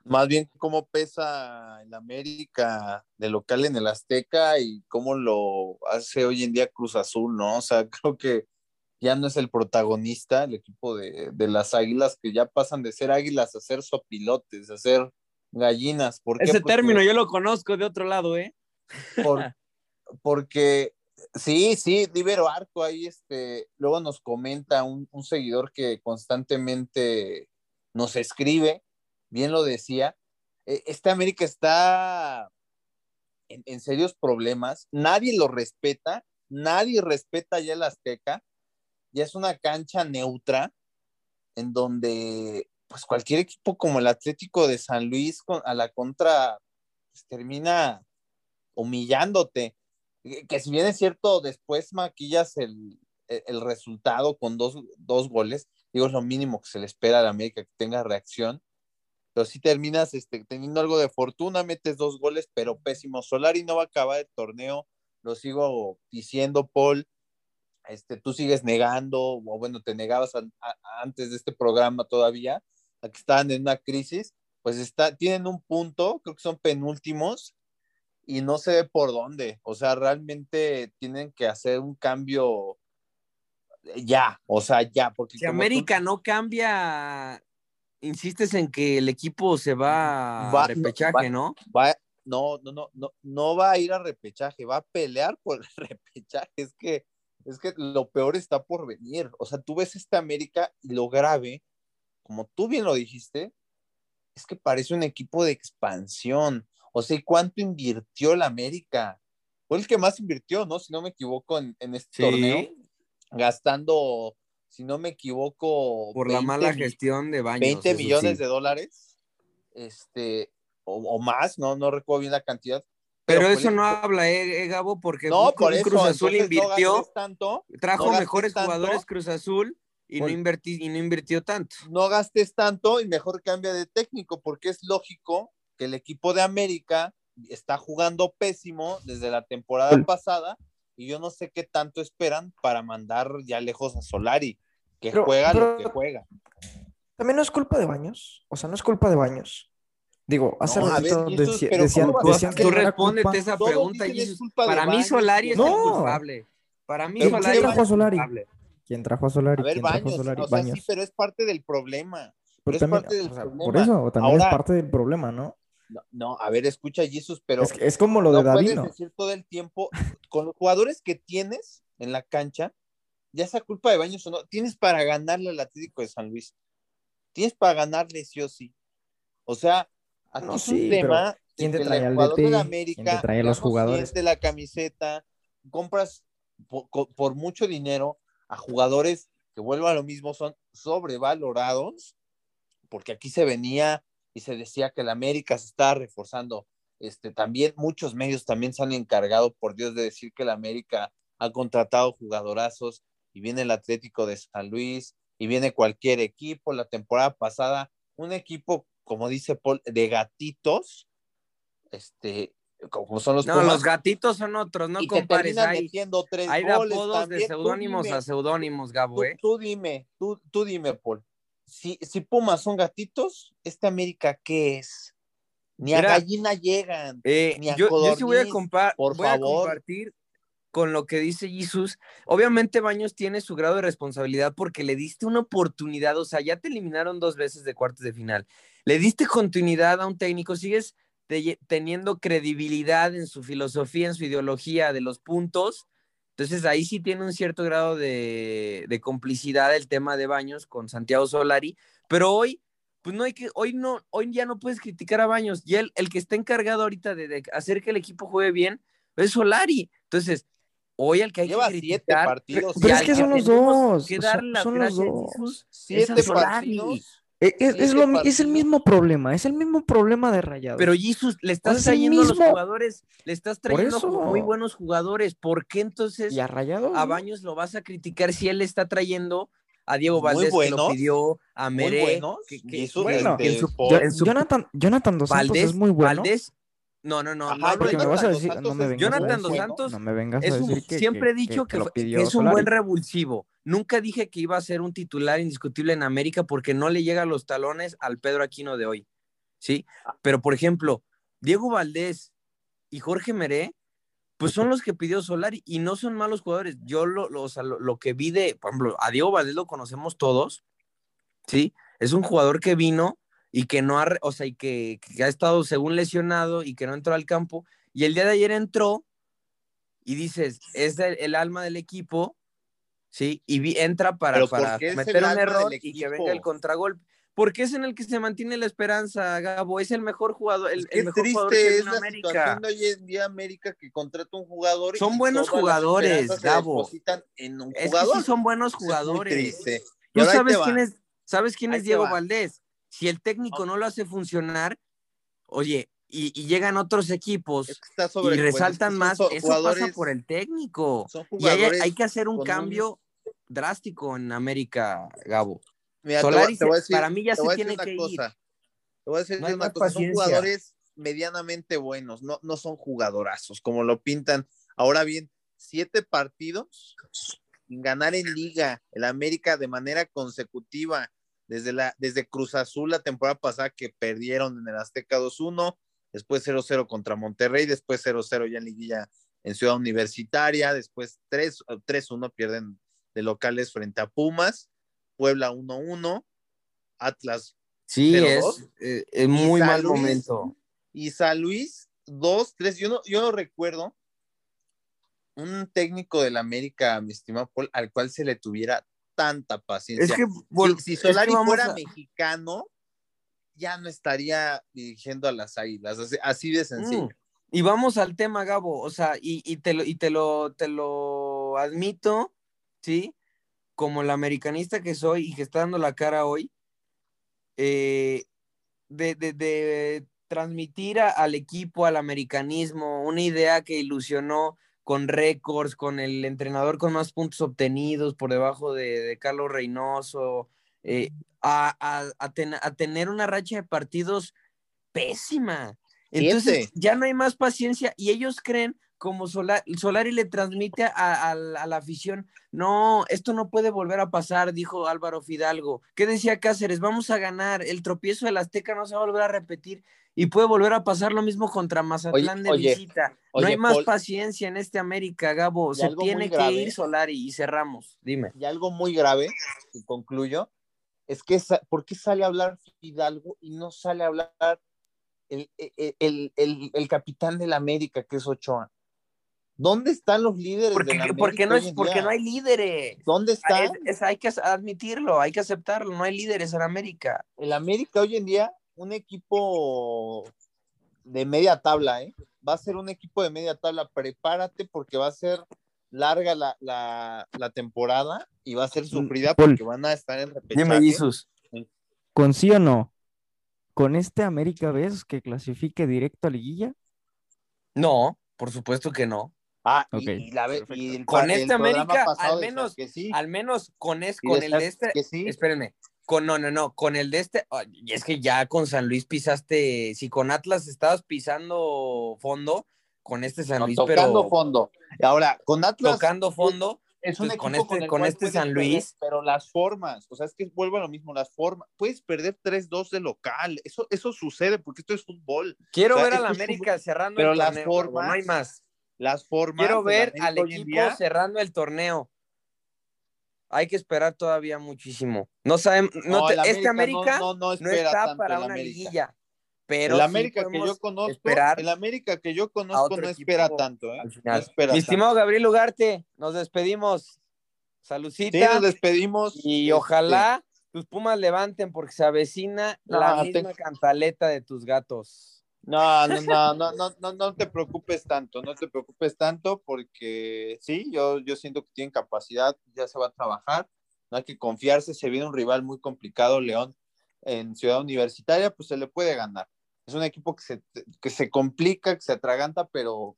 Más bien cómo pesa el América de local en el Azteca y cómo lo hace hoy en día Cruz Azul, ¿no? O sea, [LAUGHS] creo que ya no es el protagonista, el equipo de, de las águilas, que ya pasan de ser águilas a ser sopilotes, a ser gallinas. ¿Por qué? Ese Porque- término yo lo conozco de otro lado, ¿eh? por- [LAUGHS] porque sí, sí, Libero Arco ahí, este, luego nos comenta un, un seguidor que constantemente nos escribe, bien lo decía, eh, este América está en, serios problemas, nadie lo respeta, nadie respeta ya el Azteca, ya es una cancha neutra en donde pues cualquier equipo como el Atlético de San Luis con- a la contra pues termina humillándote. Que, que si bien es cierto, después maquillas el, el- el resultado con dos, dos goles, digo, es lo mínimo que se le espera a la América que tenga reacción, pero si terminas este, teniendo algo de fortuna, metes dos goles, pero pésimo. Solari no va a acabar el torneo, lo sigo diciendo, Paul. Este, tú sigues negando, o bueno, te negabas an- a- antes de este programa todavía, a que estaban en una crisis, pues está, tienen un punto, creo que son penúltimos, y no sé por dónde. O sea, realmente tienen que hacer un cambio ya, o sea, ya, porque Si como tú- América no cambia, insistes en que el equipo se va, Va- a repechaje, ¿no? va, no, no, no, no, no va a ir a repechaje, va a pelear por el [LAUGHS] repechaje. Es que, es que lo peor está por venir. O sea, tú ves esta América y lo grave, como tú bien lo dijiste, es que parece un equipo de expansión. O sea, ¿y cuánto invirtió la América? Fue el que más invirtió, ¿no? Si no me equivoco, en, en este Sí. torneo, gastando, si no me equivoco, Por la 20 mala mi- gestión de Baños. 20 eso millones sí. de dólares, este, o, o más, no, no recuerdo bien la cantidad. Pero fue eso el no habla, eh, eh, Gabo, porque no, por eso, Cruz Azul no invirtió, gastes tanto, trajo no mejores tanto. jugadores Cruz Azul y no, invertí, y no invirtió tanto. no gastes tanto y mejor cambia de técnico, porque es lógico que el equipo de América está jugando pésimo desde la temporada pasada y yo no sé qué tanto esperan para mandar ya lejos a Solari, que Pero- juega lo que juega. También no es culpa de Baños. O sea, no es culpa de Baños. Digo, hace No, ver, pero decían, ¿cómo vas Tú, decían tú que era respóndete esa Todos pregunta, dicen es Jesús. culpa de Para mí Baños, Solari es el culpable. Para mí Pero Solari ¿quién es trajo a Solari? culpable. ¿Quién trajo a Solari? A ver, ¿Quién trajo a Baños, Solari? o sea, Baños. sí, pero es parte del problema. Pero es también, parte del o sea, problema. por eso, también Ahora- es parte del problema, ¿no? No, no, a ver, escucha, Jesus, pero es, como lo no de puedes Davino. decir todo el tiempo, con los jugadores que tienes en la cancha, ya sea culpa de Baños o no, tienes para ganarle al Atlético de San Luis. Tienes para ganarle sí o sí. O sea, aquí No, es un tema de ¿quién te el trae al jugador de la ¿Quién América te trae los jugadores? siente la camiseta, compras por, por mucho dinero a jugadores que vuelvo a lo mismo, son sobrevalorados, porque aquí se venía y se decía que la América se estaba reforzando. Este, también muchos medios también se han encargado, por Dios, de decir que la América ha contratado jugadorazos y viene el Atlético de San Luis y viene cualquier equipo. La temporada pasada, un equipo, como dice Paul, de gatitos, este, como son los No, Pumas, los gatitos son otros, no y compares. Hay, metiendo tres hay de goles apodos de seudónimos a seudónimos, Gabo, Tú, ¿eh? tú dime, tú, tú dime, Paul. Si, si Pumas son gatitos, ¿este América qué es? Ni a Mira, gallina llegan. Eh, ni a yo, yo sí voy a, codorniz, compa- por voy a compartir con lo que dice Jesus. Obviamente Baños tiene su grado de responsabilidad porque le diste una oportunidad, o sea, ya te eliminaron dos veces de cuartos de final. Le diste continuidad a un técnico, sigues te- teniendo credibilidad en su filosofía, en su ideología de los puntos. Entonces ahí sí tiene un cierto grado de, de complicidad el tema de Baños con Santiago Solari, pero hoy pues no hay que, hoy no, hoy ya no puedes criticar a Baños. Y él, el que está encargado ahorita de, de hacer que el equipo juegue bien, es Solari. Entonces, hoy el que hay Lleva que siete criticar, partidos. [LAUGHS] y Pero es que son los dos, que son- las son los dos. Siete partidos. Eh, Es, es lo es el mismo problema, es el mismo problema de Rayados. Pero Jesus, le estás trayendo a los jugadores, le estás trayendo eso. muy buenos jugadores. ¿Por qué entonces y a Rayados. a. Baños lo vas a criticar si él está trayendo a Diego Valdés que lo pidió, a Meré, que- que- Bueno, en su- Jonathan, Jonathan Dos Santos Valdés, es muy bueno. Valdés, no, no, no, Ajá, no porque me vas a Jonathan decir, no me vengas Jonathan Dos Santos no me vengas a es un- decir que siempre he dicho que lo pidió es un Solari. buen revulsivo. Nunca dije que iba a ser un titular indiscutible en América porque no le llega a los talones al Pedro Aquino de hoy. ¿Sí? Pero, por ejemplo, Diego Valdés y Jorge Meré, pues son los que pidió Solari y no son malos jugadores. Yo lo, lo, o sea, lo- lo que vi de, por ejemplo, a Diego Valdés lo conocemos todos, ¿sí? Es un jugador que vino y que no ha, o sea, y que, que ha estado según lesionado y que no entró al campo. Y el día de ayer entró y dices, es el, el alma del equipo, ¿sí? Y vi- entra para, para ¿por qué es el un error y que venga el contragolpe. Porque es en el que se mantiene la esperanza, Gabo. Es el mejor jugador, el, Es el mejor jugador que triste es la América. situación de hoy en día América que contrata un jugador y Son buenos jugadores, Gabo. en un Es que sí son buenos es jugadores. triste. Y Tú sabes quién es, sabes quién Ahí es Diego va. Valdés. Si el técnico no lo hace funcionar, oye, y, y llegan otros equipos Es que está sobre y resaltan más, eso pasa por el técnico. son Y hay, que hacer un cambio drástico en América, Gabo. Mira, te voy- Solari te voy se- decir- para mí ya te se tiene una que ir. cosa. Te voy a decir No una cosa. Son jugadores medianamente buenos, no, no son jugadorazos, como lo pintan. Ahora bien, siete partidos sin ganar en liga, el América de manera consecutiva, desde, la, desde Cruz Azul la temporada pasada que perdieron en el Azteca 2-1, después 0-0 contra Monterrey, después 0-0 ya en liguilla en Ciudad Universitaria, después 3 3-1 pierden de locales frente a Pumas, Puebla 1-1, Atlas Sí, es, eh, es muy mal Luis, momento. y San Luis 2-3. Yo no, yo no recuerdo un técnico del América, mi estimado Paul, al cual se le tuviera tanta paciencia. Es que, Si- es que Solari fuera a- mexicano, ya no estaría dirigiendo a las águilas, así, de sencillo. Mm. Y vamos al tema, Gabo, o sea, y, y te lo, y te lo, te lo admito, ¿sí? Como el americanista que soy y que está dando la cara hoy, eh, de, de- de transmitir al equipo, al americanismo, una idea que ilusionó con récords, con el entrenador con más puntos obtenidos por debajo de, de Carlos Reynoso, eh, a, a- a ten- a tener una racha de partidos pésima. Entonces ya no hay más paciencia y ellos creen, como Sola- Solari le transmite a, a- a la afición, no, esto no puede volver a pasar, dijo Álvaro Fidalgo. ¿Qué decía Cáceres? Vamos a ganar, el tropiezo del Azteca no se va a volver a repetir y puede volver a pasar lo mismo contra Mazatlán de oye, visita. oye, no hay más Paul. paciencia en este América, Gabo. Se tiene que grave. ir Solari y cerramos. Dime. Y algo muy grave, y concluyo, es que ¿por qué sale a hablar Fidalgo y no sale a hablar el, el, el, el- el capitán del América, que es Ochoa? ¿Dónde están los líderes Porque, del América porque, no, hoy es, porque no hay líderes. ¿Dónde Ah, están? es- es- hay que admitirlo, hay que aceptarlo. No hay líderes en América. El América hoy en día, un equipo de media tabla, ¿eh? Va a ser un equipo de media tabla. Prepárate porque va a ser larga la, la, la temporada y va a ser sufrida Paul. porque van a estar en repechaje. Dime, Jesus. ¿Con sí o no? ¿Con este América ves que clasifique directo a liguilla? No, por supuesto que no. Ah, y- Ok, y, la y el Con este América, al menos- que sí, Al menos con, es, con el de este. que sí. Espérenme. Con, no, no, no. Con el de este. Y es que ya con San Luis pisaste. Si con Atlas estabas pisando fondo, con este San No, Luis, tocando pero fondo. Ahora, con Atlas tocando fondo. es un con este- con cual este San perder, Luis. pero las formas, o sea, es que vuelvo a lo mismo, las formas. Puedes perder 3-2 de local, eso, eso sucede porque esto es fútbol. Quiero O sea, ver a la América cerrando pero el las torneo. Formas- no hay más. Las formas. Quiero ver al equipo día, cerrando el torneo. Hay que esperar todavía muchísimo. No sabemos. No no, te- el este América no, no, espera está para una liguilla. Pero el sí América que podemos yo conozco, el América que yo conozco no espera tanto, ¿eh? al No final. espera Mi tanto. estimado Gabriel Ugarte, nos despedimos. Sí, Saludcita. nos despedimos. y este, ojalá tus pumas levanten porque se avecina No, la te- misma cantaleta de tus gatos. No, no, no, no, no, no, no te preocupes tanto, no te preocupes tanto porque sí, yo, yo siento que tienen capacidad, ya se va a trabajar, no hay que confiarse, se viene un rival muy complicado, León, en Ciudad Universitaria, pues se le puede ganar. Es un equipo que se, que se complica, que se atraganta, pero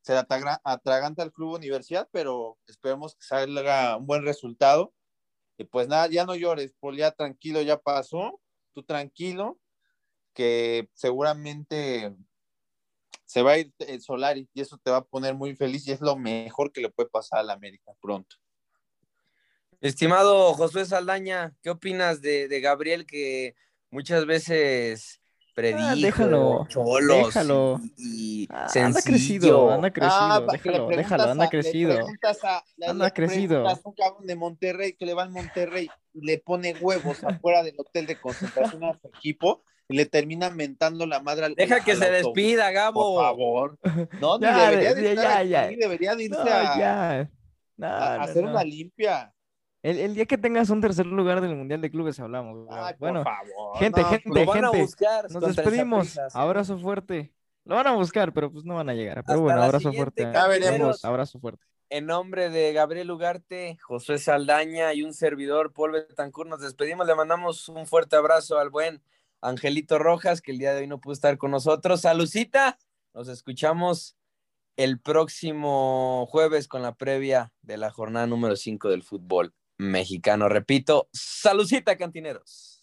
se atraga- atraganta al Club Universidad, pero esperemos que salga un buen resultado. Y pues nada, ya no llores, Paul, ya tranquilo, ya pasó, tú tranquilo, que seguramente se va a ir el Solari y eso te va a poner muy feliz y es lo mejor que le puede pasar a la América pronto. Estimado Josué Saldaña, ¿qué opinas de Gabriel que muchas veces predijo Ah, déjalo, cholos déjalo. y, y Ah, anda crecido, anda crecido, Ah, que le déjalo, déjalo, anda a- crecido. a- Anda crecido. a un cabrón de Monterrey que le va al Monterrey y le pone huevos afuera del hotel de concentración a su equipo y le termina mentando la madre al Deja que al se autobús. despida, Gabo. Por favor. [LAUGHS] No, ni Ya, debería de ya, estar ya, aquí, ya. debería de irse No, a, ya. No, a no, hacer no. una limpia. El, el día que tengas un tercer lugar del Mundial de Clubes hablamos. Ay, por bueno, favor, gente, no, gente, Lo van a gente, buscar. nos despedimos. Sí. Abrazo fuerte. Lo van a buscar, pero pues no van a llegar. Pero Hasta bueno, abrazo fuerte. Ya veremos. Abrazo fuerte. En nombre de Gabriel Ugarte, Josué Saldaña y un servidor, Paul Betancourt, nos despedimos. Le mandamos un fuerte abrazo al buen Angelito Rojas, que el día de hoy no pudo estar con nosotros. Salucita, nos escuchamos el próximo jueves con la previa de la jornada número 5 del fútbol mexicano. Repito, salucita, cantineros.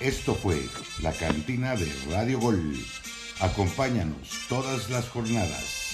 Esto fue la cantina de Radio Gol. Acompáñanos todas las jornadas.